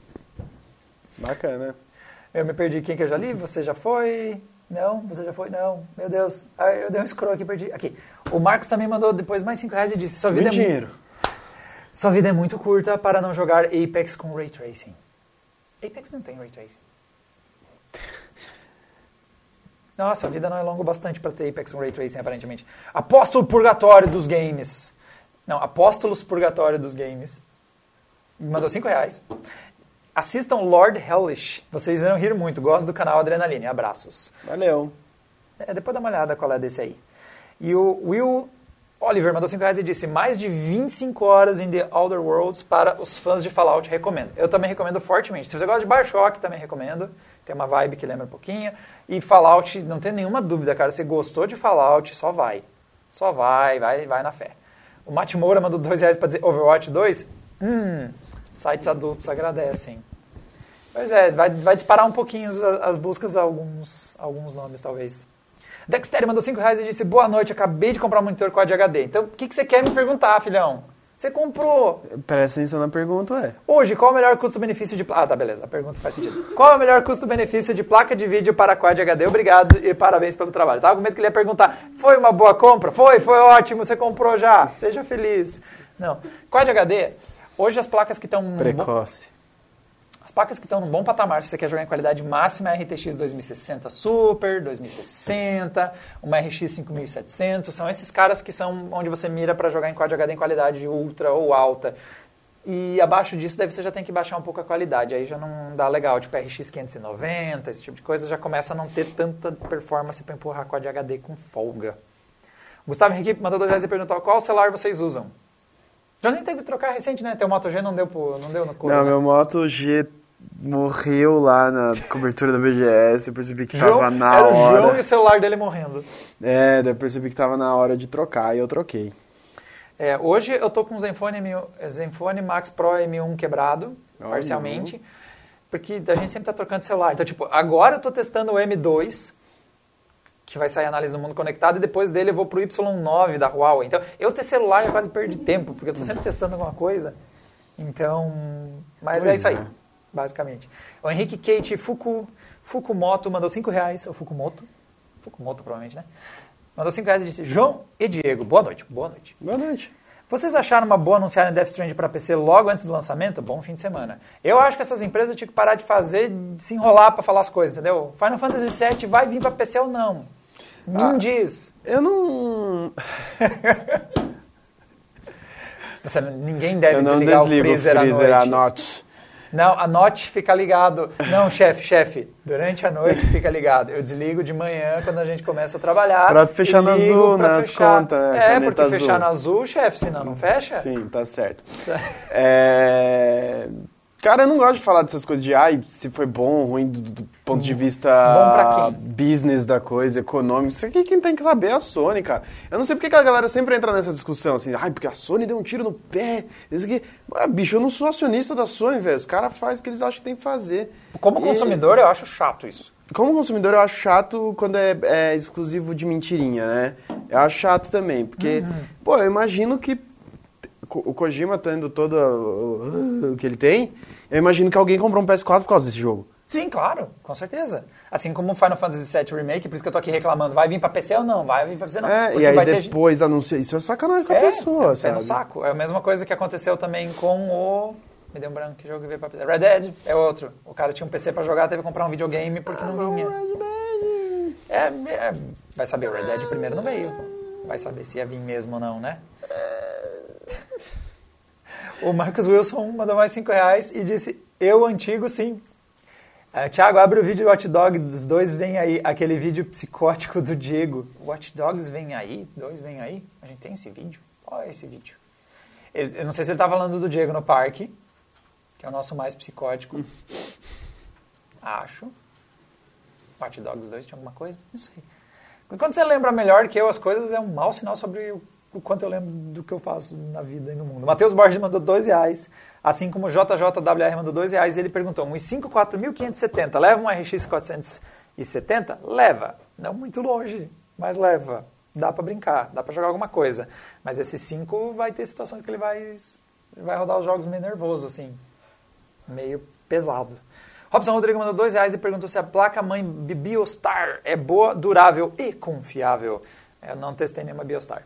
Bacana. Eu me perdi. Quem que eu já li? Você já foi? Não, você já foi? Não. Meu Deus. Ah, eu dei um scroll aqui, perdi. Aqui. O Marcos também mandou depois mais 5 reais e disse: Sua vida, é dinheiro. Sua vida é muito curta para não jogar Apex com Ray Tracing. Apex não tem Ray Tracing. Nossa, a vida não é longa bastante para ter Apex com Ray Tracing, aparentemente. Apóstolo Purgatório dos Games. Não, Apóstolos Purgatório dos Games. Me mandou 5 reais. Assistam Lord Hellish. Vocês irão rir muito. Gosto do canal Adrenaline. Abraços. Valeu. É, depois dá uma olhada qual é desse aí. E o Will Oliver mandou 5 reais e disse mais de 25 horas em The Outer Worlds para os fãs de Fallout, recomendo. Eu também recomendo fortemente. Se você gosta de Bioshock, também recomendo. Tem uma vibe que lembra um pouquinho. E Fallout, não tem nenhuma dúvida, cara. Se gostou de Fallout, só vai. Só vai, vai, vai na fé. O Mate Moura mandou 2 reais para dizer Overwatch 2. Hum, sites adultos agradecem. Pois é, vai, vai disparar um pouquinho as, as buscas a alguns, alguns nomes, talvez. Dexter mandou 5 reais e disse: Boa noite, acabei de comprar um monitor Quad HD. Então, o que, que você quer me perguntar, filhão? Você comprou. Presta atenção na pergunta, ué. Hoje, qual é o melhor custo-benefício de. Ah, tá, beleza, a pergunta faz sentido. Qual é o melhor custo-benefício de placa de vídeo para Quad HD? Obrigado e parabéns pelo trabalho. Tava com medo que ele ia perguntar: Foi uma boa compra? Foi, foi ótimo, você comprou já. Seja feliz. Não. Quad HD, hoje as placas que estão. Precoce. As placas que estão num bom patamar, se você quer jogar em qualidade máxima, é a RTX 2060 Super, 2060, uma RX 5700, são esses caras que são onde você mira para jogar em Quad HD em qualidade ultra ou alta. E abaixo disso, deve você já tem que baixar um pouco a qualidade, aí já não dá legal, tipo RX 590, esse tipo de coisa, já começa a não ter tanta performance para empurrar Quad HD com folga. Gustavo Henrique mandou dois reais e perguntou qual celular vocês usam. Já nem teve que trocar recente, né? Teu Moto G não deu, pro, não deu no couro, Não, né? meu Moto G morreu lá na cobertura da BGS. Eu percebi que João- tava na era o João hora. e o celular dele morrendo. É, daí eu percebi que tava na hora de trocar e eu troquei. É, hoje eu tô com o Zenfone, M1 Zenfone Max Pro M1 quebrado, parcialmente, porque a gente sempre tá trocando celular. Então, tipo, agora eu tô testando o M2, que vai sair a análise do mundo conectado, e depois dele eu vou pro Y9 da Huawei. Então, eu ter celular eu quase perdi tempo, porque eu tô sempre testando alguma coisa. Então, mas é Pois isso aí, é. Basicamente. O Henrique Kate Fuku, Fukumoto mandou 5 reais, ou Fukumoto, Fukumoto provavelmente, né? Mandou 5 reais e disse, João e Diego, boa noite, boa noite. Boa noite. Vocês acharam uma boa anunciarem Death Stranding para PC logo antes do lançamento? Bom fim de semana. Eu acho que essas empresas tinham que parar de fazer, de se enrolar para falar as coisas, entendeu? Final Fantasy VII vai vir para PC ou não? Me Ah. diz. Eu não. Você, ninguém deve eu não desligar o freezer, freezer à à noite. Não, a note fica ligado. Não, chefe, chefe, durante a noite fica ligado. Eu desligo de manhã quando a gente começa a trabalhar. Pra fechar no azul, nas fechar. contas, É, caneta porque azul. fechar no azul, chefe, senão não fecha. Sim, tá certo. É, Cara, eu não gosto de falar dessas coisas de ai, se foi bom ou ruim do, do ponto de vista Bom pra quem? business da coisa, econômico. Isso aqui quem tem que saber é a Sony, cara. Eu não sei porque que a galera sempre entra nessa discussão, assim, ai, porque a Sony deu um tiro no pé. Isso aqui. Ah, bicho, eu não sou acionista da Sony, velho. Os caras fazem o que eles acham que tem que fazer. Como E- consumidor, eu acho chato isso. como consumidor, eu acho chato quando é, é exclusivo de mentirinha, né? Eu acho chato também, porque, pô, eu imagino que o Kojima tendo todo o, o que ele tem, eu imagino que alguém comprou um PS4 por causa desse jogo. Sim, claro, com certeza. Assim como o Final Fantasy VII Remake, por isso que eu tô aqui reclamando, vai vir pra PC ou não? Vai vir pra PC não? É, Porque e aí vai ter depois anuncia. Isso é sacanagem com a É, pessoa, é, pé no sabe? saco. É a mesma coisa que aconteceu também com o... Me deu um branco, que jogo veio pra PC? Red Dead é outro. O cara tinha um PC pra jogar, teve que comprar um videogame porque não vinha. É, é, vai saber, o Red Dead primeiro não veio. Vai saber se ia vir mesmo ou não, né? O Marcos Wilson mandou mais 5 reais e disse, eu antigo sim. É, Tiago, abre o vídeo do Watch Dogs, dos dois vem aí, aquele vídeo psicótico do Diego. Watch Dogs vem aí? Dois vem aí? A gente tem esse vídeo? Qual é esse vídeo? Eu não sei se ele tá falando do Diego no parque, que é o nosso mais psicótico. Acho. Watch Dogs 2 tinha alguma coisa? Não sei. Quando você lembra melhor que eu as coisas, é um mau sinal sobre o, o quanto eu lembro do que eu faço na vida e no mundo. Matheus Borges mandou dois reais, assim como JJWR mandou dois reais, e ele perguntou, um i5 4570, leva um RX 470? Leva. Não muito longe, mas leva. Dá pra brincar, dá pra jogar alguma coisa. Mas esse 5 vai ter situações que ele vai, vai rodar os jogos meio nervoso, assim. Meio pesado. Robson Rodrigo mandou dois reais e perguntou se a placa-mãe Bi- Biostar é boa, durável e confiável. Eu não testei nenhuma Biostar.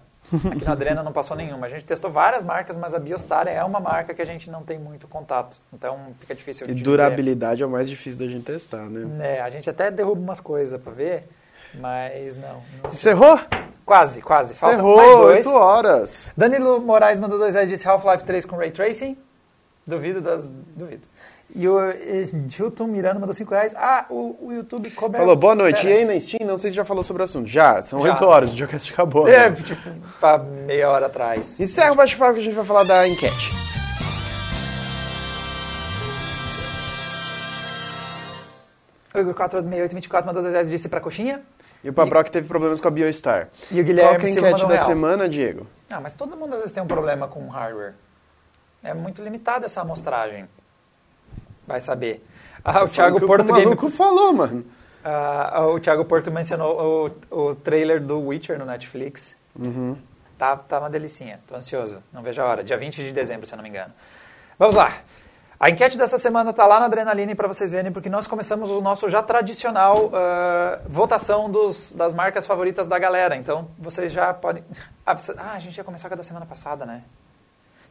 Aqui na Adrena não passou nenhuma. A gente testou várias marcas, mas a Biostar é uma marca que a gente não tem muito contato. Então fica difícil E de durabilidade é o mais difícil da gente testar, né? dizer. É, a gente até derruba umas coisas pra ver, mas não. não Encerrou? Quase, quase. Falta Encerrou, mais dois. 8 horas. Danilo Moraes mandou dois reais disse Half-Life 3 com Ray Tracing. Duvido das... Duvido. E o Gilton Miranda mandou 5 reais. Ah, o, o YouTube cobra... Falou, boa noite. Pera. E aí na Steam? Não sei se já falou sobre o assunto. Já, são Já. 8 horas, o videocast acabou. É, né? tipo, pra meia hora atrás. Encerra o bate-papo que a gente vai falar da enquete. O Igor 46824 mandou dois reais e disse pra coxinha. E o Pabrock teve problemas com a BioStar. E o Guilherme Qual que é a enquete um da real. semana, Diego? Ah, mas todo mundo às vezes tem um problema com hardware. É muito limitada essa amostragem. Vai saber. Ah, o Thiago Porto o Game... falou, mano. Ah, o Thiago Porto mencionou o, o trailer do Witcher no Netflix. Uhum. Tá, tá uma delicinha. Tô ansioso. Não vejo a hora. Dia 20 de dezembro, se eu não me engano. Vamos lá. A enquete dessa semana tá lá na Adrenaline para vocês verem, porque nós começamos o nosso já tradicional ah, votação dos, das marcas favoritas da galera. Então, vocês já podem... Ah, ah, a gente ia começar com a da semana passada, né?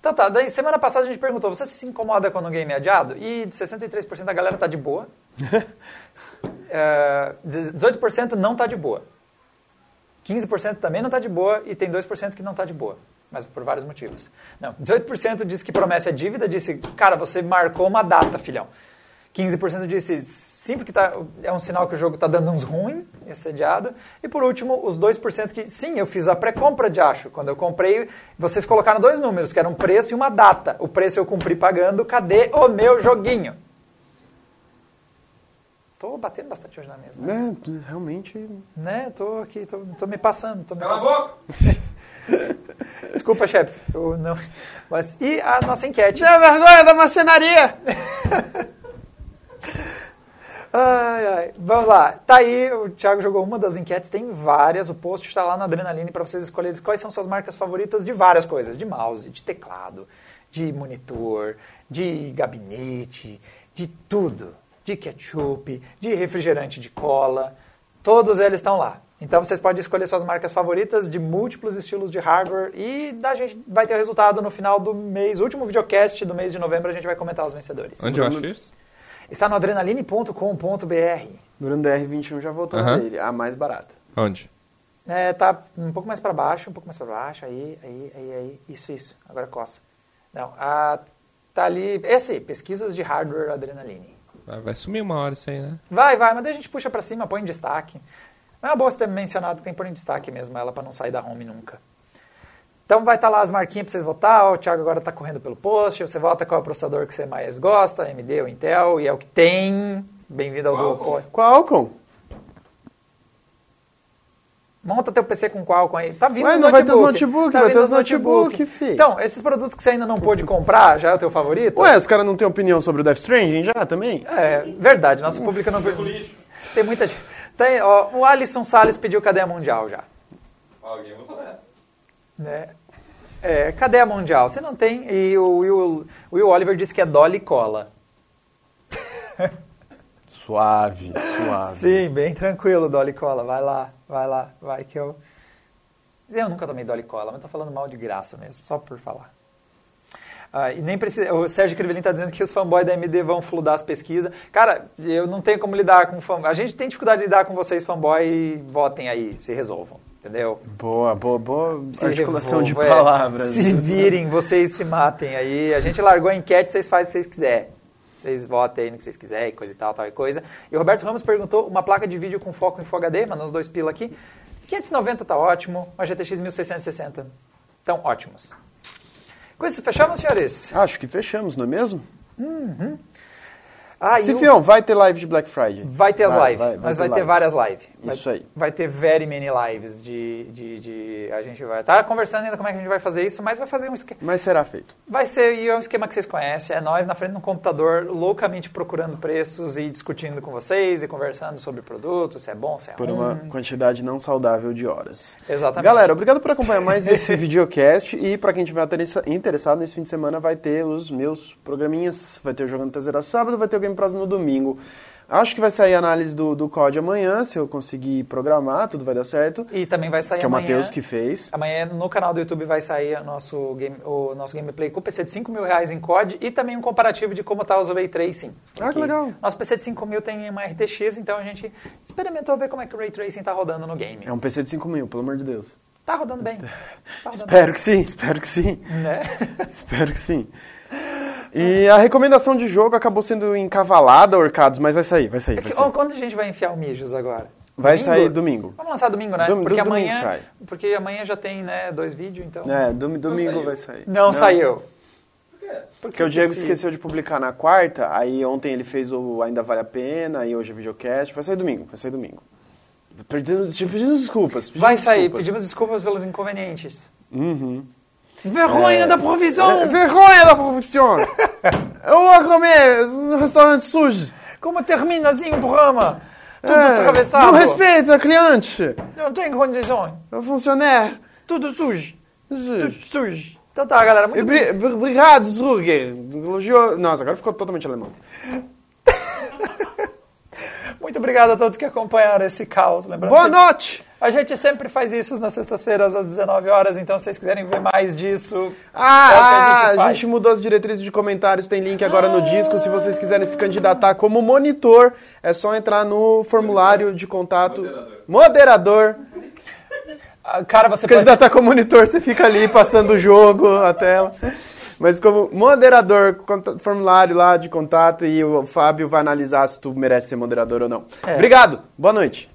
Então tá, daí semana passada a gente perguntou, você se incomoda quando o game é adiado? E 63% da galera tá de boa. Eh, 18% não tá de boa. 15% também não tá de boa e tem 2% que não tá de boa. Mas por vários motivos. Não, 18% disse que promessa é dívida, disse, cara, você marcou uma data, filhão. 15% disse, sim, porque tá, é um sinal que o jogo tá dando uns ser adiado. E por último, os 2% que, sim, eu fiz a pré-compra de acho. Quando eu comprei, vocês colocaram dois números, que era um preço e uma data. O preço eu cumpri pagando, cadê o meu joguinho? Tô batendo bastante hoje na mesa, né? É, realmente. Né, tô aqui, tô, tô me passando, tô me Cala a passando. boca! Desculpa, chefe. Eu não... Mas, e a nossa enquete? Tinha vergonha da macenaria! Ai, ai. Vamos lá. Tá aí, o Thiago jogou uma das enquetes, tem várias. O post está lá na Adrenaline para vocês escolherem quais são suas marcas favoritas de várias coisas: de mouse, de teclado, de monitor, de gabinete, de tudo. De ketchup, de refrigerante de cola. Todos eles estão lá. Então vocês podem escolher suas marcas favoritas de múltiplos estilos de hardware e a gente vai ter o resultado no final do mês, último videocast do mês de novembro, a gente vai comentar os vencedores. Onde eu acho isso? Está no adrenaline.com.br. Durante DR21 já voltou dele, a mais barata. Onde? É, tá um pouco mais para baixo, um pouco mais para baixo, aí, aí, aí, aí, isso, isso, agora coça. Não, a, tá ali, esse aí, pesquisas de hardware adrenaline. Ah, Vai sumir uma hora isso aí, né? Vai, vai, mas daí a gente puxa para cima, põe em destaque. Mas é uma boa você ter mencionado que tem que pôr em destaque mesmo ela para não sair da home nunca. Então vai estar lá as marquinhas para vocês votar, o Thiago agora está correndo pelo post, você vota qual é o processador que você mais gosta, AMD ou Intel, e é o que tem. Bem-vindo ao Qualcomm. Dual Qualcomm? Monta teu PC com Qualcomm aí. Tá vindo Ué, não vai ter os notebook. notebook, Tá vai vindo ter os os notebook, fi. Então, esses produtos que você ainda não pôde comprar, já é o teu favorito? Ué, os caras não têm opinião sobre o Death Stranding já também? É, verdade, nosso público não... Tem muita gente... Tem, ó, o Alisson Salles pediu cadeia mundial já. Alguém botou nessa. Né? É, cadê a Mundial? Você não tem. E o Will, o Will Oliver disse que é Dolly Cola. Suave, suave. Sim, bem tranquilo, Dolly Cola. Vai lá, vai lá, vai que eu. Eu nunca tomei Dolly Cola, mas tô falando mal de graça mesmo, só por falar. Ah, e nem precisa. O Sérgio Crivelin está dizendo que os fanboys da AMD vão fludar as pesquisas. Cara, eu não tenho como lidar com fanboy. A gente tem dificuldade de lidar com vocês, fanboy. Votem aí, se resolvam. Entendeu? Boa, boa, boa Se articulação de é. palavras. Se virem, vocês se matem aí. A gente largou a enquete, vocês fazem o que vocês quiserem. Vocês votem aí no que vocês quiserem, coisa e tal, tal e coisa. E o Roberto Ramos perguntou uma placa de vídeo com foco em Full HD, mandou uns dois pila aqui. 590 tá ótimo, uma GTX 1660 tão ótimos. Com isso, fechamos, senhores? Acho que fechamos, não é mesmo? Ah, e o- Cifião, vai ter live de Black Friday. Vai ter as Vai, lives, vai, vai mas ter vai ter live. várias lives. Vai- Isso aí. Vai ter very many lives de, de, de- A gente vai estar conversando ainda como é que a gente vai fazer isso, mas vai fazer um esquema. Mas será feito. Vai ser e é um esquema que vocês conhecem, é nós na frente de um computador loucamente procurando preços e discutindo com vocês e conversando sobre produtos, se é bom, se é Por ruim. uma quantidade não saudável de horas. Exatamente. Galera, obrigado por acompanhar mais esse videocast. E pra quem tiver interessa- interessado, nesse fim de semana vai ter os meus programinhas. Vai ter o Jogando Tazera sábado, vai ter o Game Pros no domingo. Acho que vai sair a análise do, do COD amanhã, se eu conseguir programar, tudo vai dar certo. E também vai sair Que é o amanhã. Matheus que fez. Amanhã no canal do YouTube vai sair o nosso, game, o nosso gameplay com PC de 5 mil reais em COD e também um comparativo de como está o Ray Tracing. Ah, que legal. Nosso PC de 5 mil tem uma RTX, então a gente experimentou ver como é que o Ray Tracing está rodando no game. É um PC de 5 mil, pelo amor de Deus. Tá rodando bem. Tá rodando Espero que sim, espero que sim. bem, né? espero que sim. E a recomendação de jogo acabou sendo encavalada, Orcados, mas vai sair, vai sair. É Vai que- sair, Quando a gente vai enfiar o Mijos agora? vai sair domingo. Vamos lançar domingo, né? Dom- porque do- domingo amanhã, sai. porque amanhã já tem, né, dois vídeos, então. É, dom- domingo vai sair. Não, saiu. Porque o Diego esqueceu de publicar na quarta, aí ontem ele fez o Ainda Vale a Pena, aí hoje é videocast. Vai sair domingo, vai sair domingo. Pedindo, te pedindo desculpas. pedindo Vai sair, desculpas. pedimos desculpas pelos inconvenientes. Uhum. Vergonha É. da provisão! É, vergonha da profissão! Eu vou comer no restaurante sujo! Como termina assim o programa? Tudo É, atravessado. Não respeita cliente! Não tem condições. O funcionário! Tudo sujo. Sujo. Tudo sujo. Então tá, galera. Muito bri- Obrigado, Zruger! Elogiou. Nossa, agora ficou totalmente alemão. Muito obrigado a todos que acompanharam esse caos. Lembrando Boa noite! A gente sempre faz isso nas sextas-feiras às 19 horas, então se vocês quiserem ver mais disso, Ah, é o que a, a gente faz. gente mudou as diretrizes de comentários, tem link agora no disco. Se vocês quiserem se candidatar como monitor, é só entrar no formulário de contato. Moderador. Ah, cara, você Se pode candidatar como monitor, você fica ali passando o jogo, a tela. Mas como moderador, formulário lá de contato e o Fábio vai analisar se tu merece ser moderador ou não. É. Obrigado, boa noite.